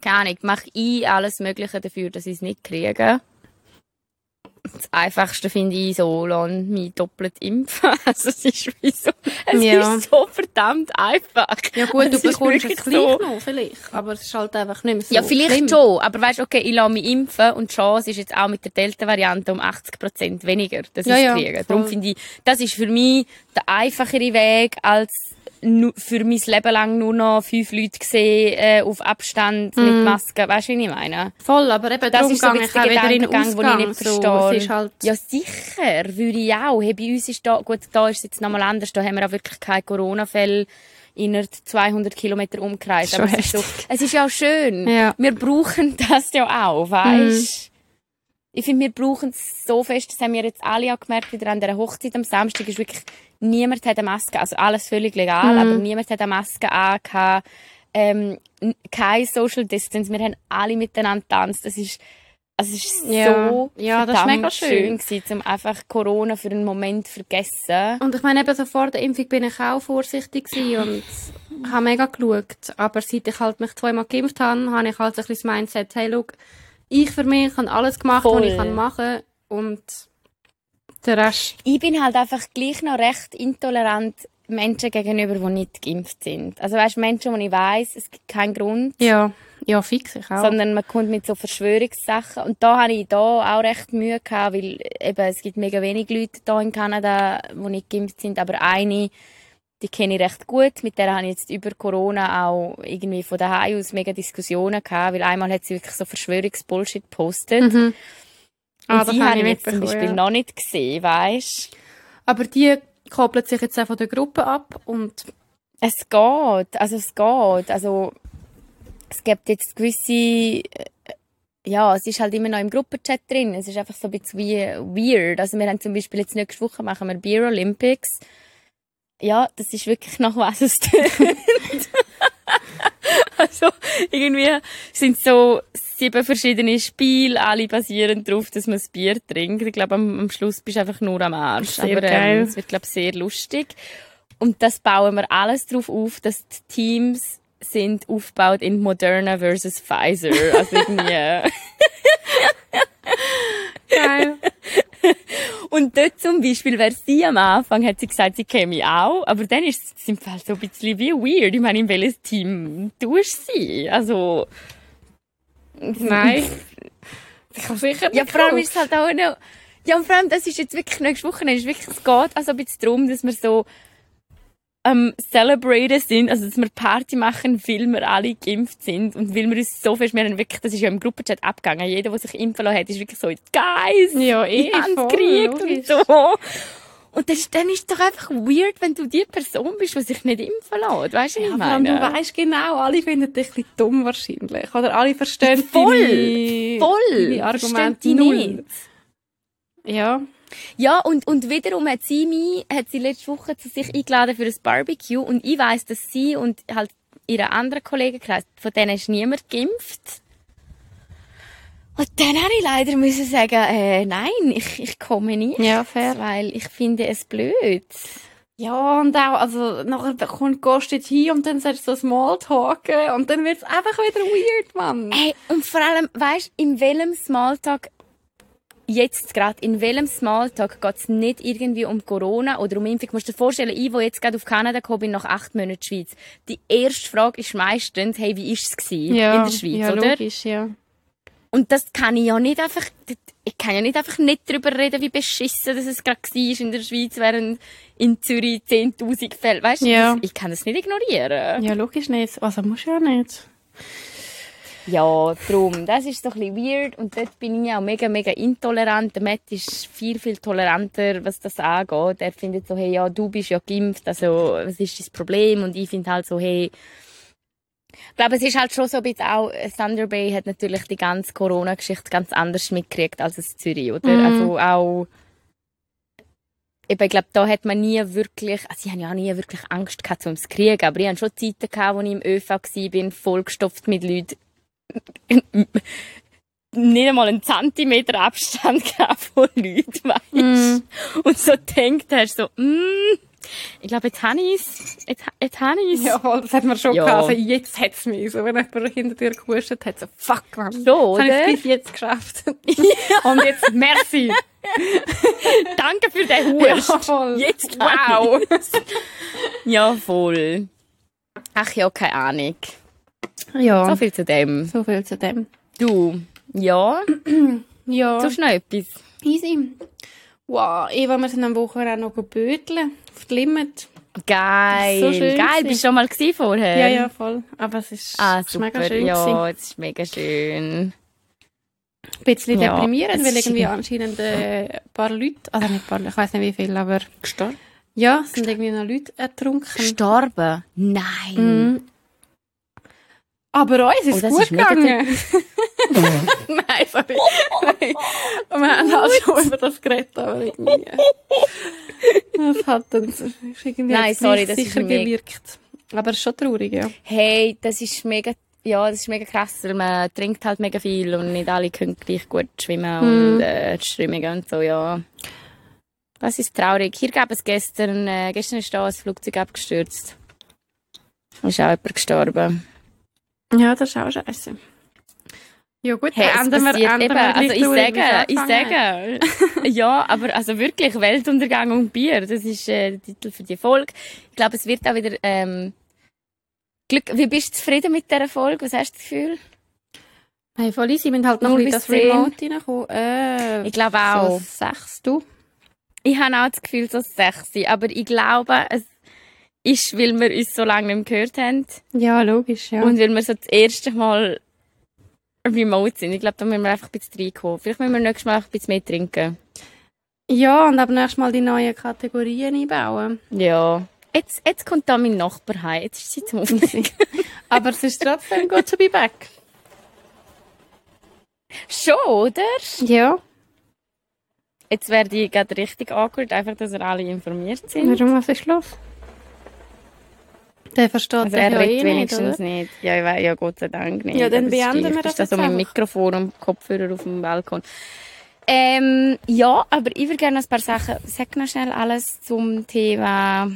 keine Ahnung, mache ich alles Mögliche dafür, dass ich es nicht kriege. Das Einfachste finde ich so, lass mich doppelt impfen. (laughs) Also, es ist wie so, es Ja. ist so verdammt einfach. Ja gut, Es du bekommst es gleich so. noch, vielleicht. Aber es ist halt einfach nicht mehr so Ja, vielleicht schlimm. schon, aber weißt okay, ich lasse mich impfen und die Chance ist jetzt auch mit der Delta-Variante um 80% weniger, dass Ja, ich es ja, kriege. Darum voll. finde ich, das ist für mich der einfachere Weg, als für mein Leben lang nur noch fünf Leute sehen, äh, auf Abstand, Mhm. mit Maske. Weißt du, wie ich meine? Voll, aber eben Das ist so auch der Gedankengang, den ich nicht so, verstehe. ist halt, Ja, sicher, würde ich auch. Hey, bei uns ist da, gut, da ist es jetzt nochmal anders, da haben wir auch wirklich keine Corona-Fälle innerhalb 200 Kilometer Umkreis. Aber es ist, so, es ist ja auch schön. Ja. Wir brauchen das ja auch, weißt Ich finde, wir brauchen es so fest, das haben wir jetzt alle auch gemerkt, wieder an dieser Hochzeit am Samstag, ist wirklich, niemand hat eine Maske, also alles völlig legal, aber niemand hat eine Maske angehabt, ähm, kein Social Distance, wir haben alle miteinander getanzt, das ist, also es ist Ja. so Ja, das ist mega schön. schön gewesen, um einfach Corona für einen Moment zu vergessen. Und ich meine, eben so vor der Impfung bin ich auch vorsichtig gewesen und habe mega geschaut. Aber seit ich halt mich zweimal geimpft habe, habe ich halt so ein bisschen das Mindset, hey, look, ich für mich habe alles gemacht, Voll. was ich kann machen kann. Und der Rest, Ich bin halt einfach gleich noch recht intolerant Menschen gegenüber, die nicht geimpft sind. Also weißt Menschen, wo ich weiss, es gibt keinen Grund, ja, ja, fix ich auch. sondern man kommt mit so Verschwörungssachen. Und da habe ich da auch recht Mühe gehabt, weil eben, es gibt mega wenig Leute da in Kanada, die nicht geimpft sind, aber eine, die kenne ich recht gut, mit der habe ich jetzt über Corona auch irgendwie von daheim aus mega Diskussionen gehabt, weil einmal hat sie wirklich so Verschwörungsbullshit gepostet. Mhm. Ah, Und das die habe ich jetzt zum Beispiel ja. noch nicht gesehen, weißt Aber die koppelt sich jetzt auch von der Gruppe ab und Es geht, also es geht. Also es gibt jetzt gewisse, äh, ja, es ist halt immer noch im Gruppenchat drin. Es ist einfach so ein bisschen wie weird. Also wir haben zum Beispiel jetzt nächste Woche machen wir Beer Olympics. Ja, das ist wirklich nach was es tönt. (laughs) (laughs) Also, irgendwie sind so sieben verschiedene Spiele, alle basieren darauf, dass man das Bier trinkt. Ich glaube, am, am Schluss bist du einfach nur am Arsch. Sehr Aber ähm, es wird, glaube ich, sehr lustig. Und das bauen wir alles darauf auf, dass die Teams sind aufgebaut in Moderna versus Pfizer. Also irgendwie... Geil. (laughs) Und dort zum Beispiel wäre sie am Anfang, hat sie gesagt, sie käme auch, aber dann ist es im Fall so ein bisschen wie weird. Ich meine, in welches Team tust du sie? Also, Nein. (laughs) Ich kann sicher ja, vor allem ist es halt auch noch, ja, und vor allem, das ist jetzt wirklich nächste Woche, ist wirklich, es geht also ein bisschen darum, dass wir so, ähm, celebraten sind, also dass wir Party machen, weil wir alle geimpft sind und weil wir uns so fest, wir haben wirklich, das ist ja im Gruppenchat abgegangen, jeder, der sich impfen lassen hat, ist wirklich so, guys, Ja, eh, ich hab's gekriegt und so. Und das, dann ist es doch einfach weird, wenn du die Person bist, die sich nicht impfen lässt. Weißt du, Ja, ich allem, du meine? weißt genau, alle finden dich ein bisschen dumm wahrscheinlich. Oder alle verstehen Voll, deine, Voll! deine Argumente die nicht. Ja. Ja, und, und wiederum hat sie mich, hat sie letzte Woche zu sich eingeladen für ein Barbecue und ich weiss, dass sie und halt ihre anderen Kollegenkreis, von denen ist niemand geimpft. Und dann habe ich leider müssen sagen, äh, nein, ich, ich komme nicht. Ja, fair. Weil ich finde es blöd. Ja, und auch, also, nachher kommt, gehst du jetzt hin und dann sagst du so Smalltalken und dann wird's einfach wieder weird, Mann. Hey, und vor allem, weißt in welchem Smalltalk, jetzt gerade, in welchem Smalltalk geht es nicht irgendwie um Corona oder um Impfung? Du musst dir vorstellen, ich, wo jetzt gerade auf Kanada gekommen bin, nach acht Monaten Schweiz, die erste Frage ist meistens, hey, wie ist es gewesen in der Schweiz, ja, oder? logisch, ja. Und das kann ich ja nicht einfach, ich kann ja nicht einfach nicht darüber reden, wie beschissen das es gerade war in der Schweiz, während in Zürich 10.000 Fälle, weißt du? Ja. das- Ich kann das nicht ignorieren. Ja, logisch nicht. Also, musst du ja nicht. Ja, drum. Das ist so ein bisschen weird und dort bin ich auch mega, mega intolerant. Der Matt ist viel, viel toleranter, was das angeht. Er findet so, hey, ja, du bist ja geimpft, also was ist das Problem? Und ich finde halt so, hey, ich glaube, es ist halt schon so ein bisschen auch, Thunder Bay hat natürlich die ganze Corona-Geschichte ganz anders mitgekriegt als es Zürich, oder? Mhm. Also auch, eben, ich glaube, da hat man nie wirklich, also ich habe ja auch nie wirklich Angst gehabt, um zu kriegen, aber ich hatte schon Zeiten gehabt, wo ich im ÖV war, vollgestopft mit Leuten, nicht einmal einen Zentimeter Abstand (laughs) gehabt von Leuten, weißt Mhm. Und so denkt hast, so, mm, ich glaube, jetzt habe ich es. Jetzt, jetzt habe ich es. Ja, voll, das hat man schon Ja. gehabt. Also, jetzt hat's mich. So, wenn jemand hinter dir gehustet hat, so, fuck, man. So, Das habe ich bis jetzt geschafft. Und jetzt, merci. (laughs) Danke für den Hust. Ja, voll. Jetzt Wow. Ja, voll. Ach ja, keine Ahnung. Ja. So viel zu dem. So viel zu dem. Du, ja, (clears throat) Ja. du noch etwas? Easy. Wow, Eva, wir sind am Wochenende noch geböteln. Auf die Limit. Geil. So schön Geil, bist du schon mal gewesen vorher? Ja, ja, voll. Aber es ist, Ah, super. mega schön. ja, es ist mega schön. Ein bisschen Ja, deprimierend, weil irgendwie anscheinend äh, ein paar Leute, also nicht ein paar, ich weiß nicht wie viele, aber Gestorben? ja, es sind irgendwie noch Leute ertrunken. Gestorben? Nein. Mhm. Aber uns ist Oh, es gut ist gegangen. (laughs) Nein, sorry. Nein. Und wir haben halt schon über das geredet, aber irgendwie. Das hat dann ist irgendwie Nein, sorry, das ist sicher mega- gewirkt. Aber es ist schon traurig, ja. Hey, das ist mega, ja, das ist mega krass, weil man trinkt halt mega viel und nicht alle können gleich gut schwimmen Mhm. und äh, Strömungen und so, ja. Das ist traurig. Hier gab es gestern, äh, gestern ist da ein Flugzeug abgestürzt. Ist auch jemand gestorben. Ja, das ist auch scheiße. Ja gut, Hey, wir, passiert ändern eben, wir also ich sage, ich sage, (laughs) ja, aber also wirklich Weltuntergang und Bier, das ist äh, der Titel für die Folge. Ich glaube, es wird auch wieder ähm, Glück. Wie bist du zufrieden mit dieser Folge? Was hast du das Gefühl? Hey, voll easy, wir sind halt noch ein bisschen das. Remote reingekommen. Äh, Ich glaube auch. So sechs, du? Ich habe auch das Gefühl, so sexy, aber ich glaube, es ist, weil wir uns so lange nicht mehr gehört haben Ja, logisch, ja. und weil wir so das erste Mal remote sind. Ich glaube, da müssen wir einfach ein bisschen reinkommen. Vielleicht müssen wir nächstes Mal einfach ein bisschen mehr trinken. ja, und ab nächstes Mal die neuen Kategorien einbauen. Ja. Jetzt, jetzt kommt da mein Nachbar heim. Jetzt ist sie zum Aufnehmen. (laughs) Aber es ist trotzdem gut to be back. Schon, oder? Ja. Jetzt werde ich gerade richtig awkward, einfach, dass wir alle informiert sind. Warum, was ist los? Der versteht Also er ja redet eh nicht, wenigstens oder? nicht. Ja, ich weiß, ja, Gott sei Dank nicht. Ja, dann Aber beenden wir das Ist das so mit. Mikrofon und Kopfhörer auf dem Balkon. Ähm, ja, aber ich würde gerne ein paar Sachen, sag noch schnell alles zum Thema,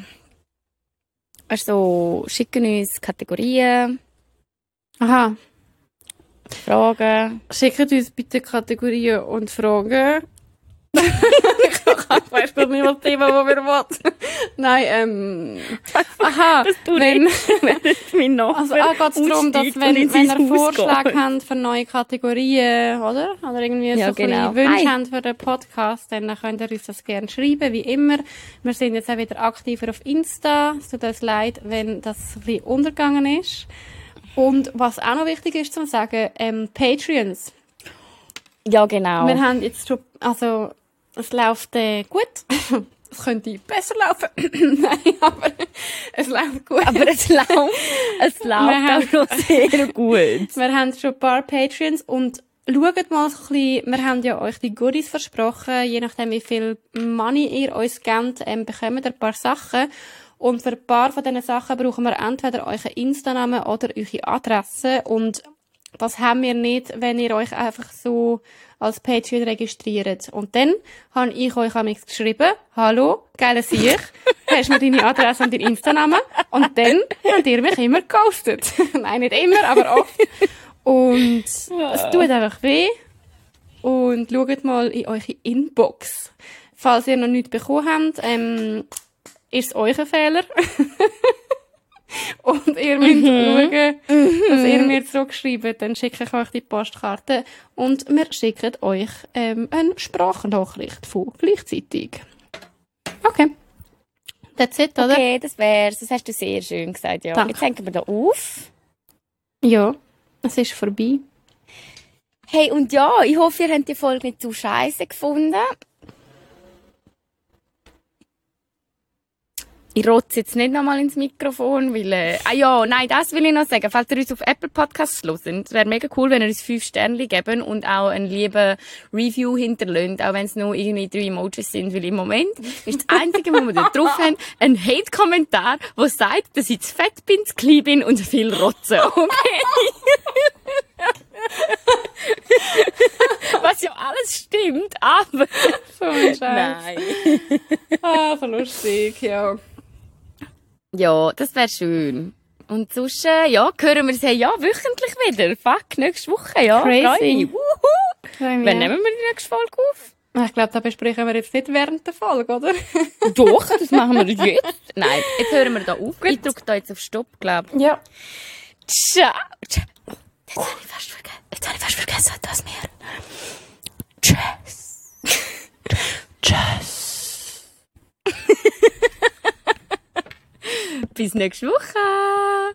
also schicken uns Kategorien, Aha. Fragen. Schickt uns bitte Kategorien und Fragen. (laughs) ich weiß gar nicht, was Thema, wo wir wollen. Nein, ähm, aha, (laughs) du wenn, (laughs) mein Nachbar also, ah, geht's darum, dass wenn, wenn ihr Vorschläge geht. habt für neue Kategorien, oder? Oder irgendwie Ja, so genau. Wünsche habt für den Podcast, dann könnt ihr uns das gerne schreiben, wie immer. Wir sind jetzt auch wieder aktiver auf Insta. Es tut uns leid, wenn das ein bisschen untergegangen ist. Und was auch noch wichtig ist zu sagen, ähm, Patreons. Ja, genau. Wir haben jetzt schon, also, es läuft äh, gut. (laughs) es könnte besser laufen. (clears throat) Nein, aber es läuft gut. aber es läuft, es läuft auch noch sehr gut. (laughs) Wir haben schon ein paar Patreons und schaut mal so ein bisschen, wir haben ja euch die Goodies versprochen, je nachdem wie viel Money ihr uns gebt, ähm, bekommen ihr ein paar Sachen. Und für ein paar von diesen Sachen brauchen wir entweder euren Insta-Namen oder eure Adresse und das haben wir nicht, wenn ihr euch einfach so als Patreon registriert. Und dann habe ich euch am geschrieben, hallo, geile Sieg, (laughs) hast mir deine Adresse und deinen Insta-Namen? Und dann habt ihr mich immer ghostet. (laughs) Nein, nicht immer, aber oft. Und es tut einfach weh. Und schaut mal in eure Inbox. Falls ihr noch nichts bekommen habt, ähm, ist es euer Fehler. (laughs) (laughs) Und ihr müsst schauen, dass ihr mir zurückschreibt. Dann schicke ich euch die Postkarte und wir schicken euch ähm, eine Sprachnachricht von gleichzeitig. Okay. That's it, oder? Okay, das wär's. Das hast du sehr schön gesagt, ja. Danke. Jetzt hängen wir da auf. Ja, es ist vorbei. Hey, und ja, ich hoffe, ihr habt die Folge nicht zu scheiße gefunden. Ich rotze jetzt nicht nochmal ins Mikrofon, weil, äh, ah ja, nein, das will ich noch sagen. Falls ihr uns auf Apple Podcasts hört, es wäre mega cool, wenn ihr uns fünf Sterne geben und auch einen lieben Review hinterlönt, auch wenn es nur irgendwie drei Emojis sind, weil im Moment ist das Einzige, was wir da drauf haben, ein Hate-Kommentar, der sagt, dass ich zu fett bin, zu klein bin und viel rotze. Okay? Was ja alles stimmt, aber... So ein Scheiß. Nein. Ah, so lustig, ja. Ja, das wäre schön. Und sonst, äh, ja, hören wir sie ja wöchentlich wieder. Fuck, nächste Woche, ja. Crazy. Freu mich. Wann nehmen wir die nächste Folge auf? Ich glaube, da besprechen wir jetzt nicht während der Folge, oder? (laughs) Doch, das machen wir jetzt. Nein, jetzt hören wir da auf. Ich drücke da jetzt auf Stopp, glaube Ja. ich. Ciao. Ciao. Jetzt habe ich fast vergessen, jetzt habe ich fast vergessen, dass wir... Tschüss. (laughs) Tschüss. (laughs) Bis nächste Woche.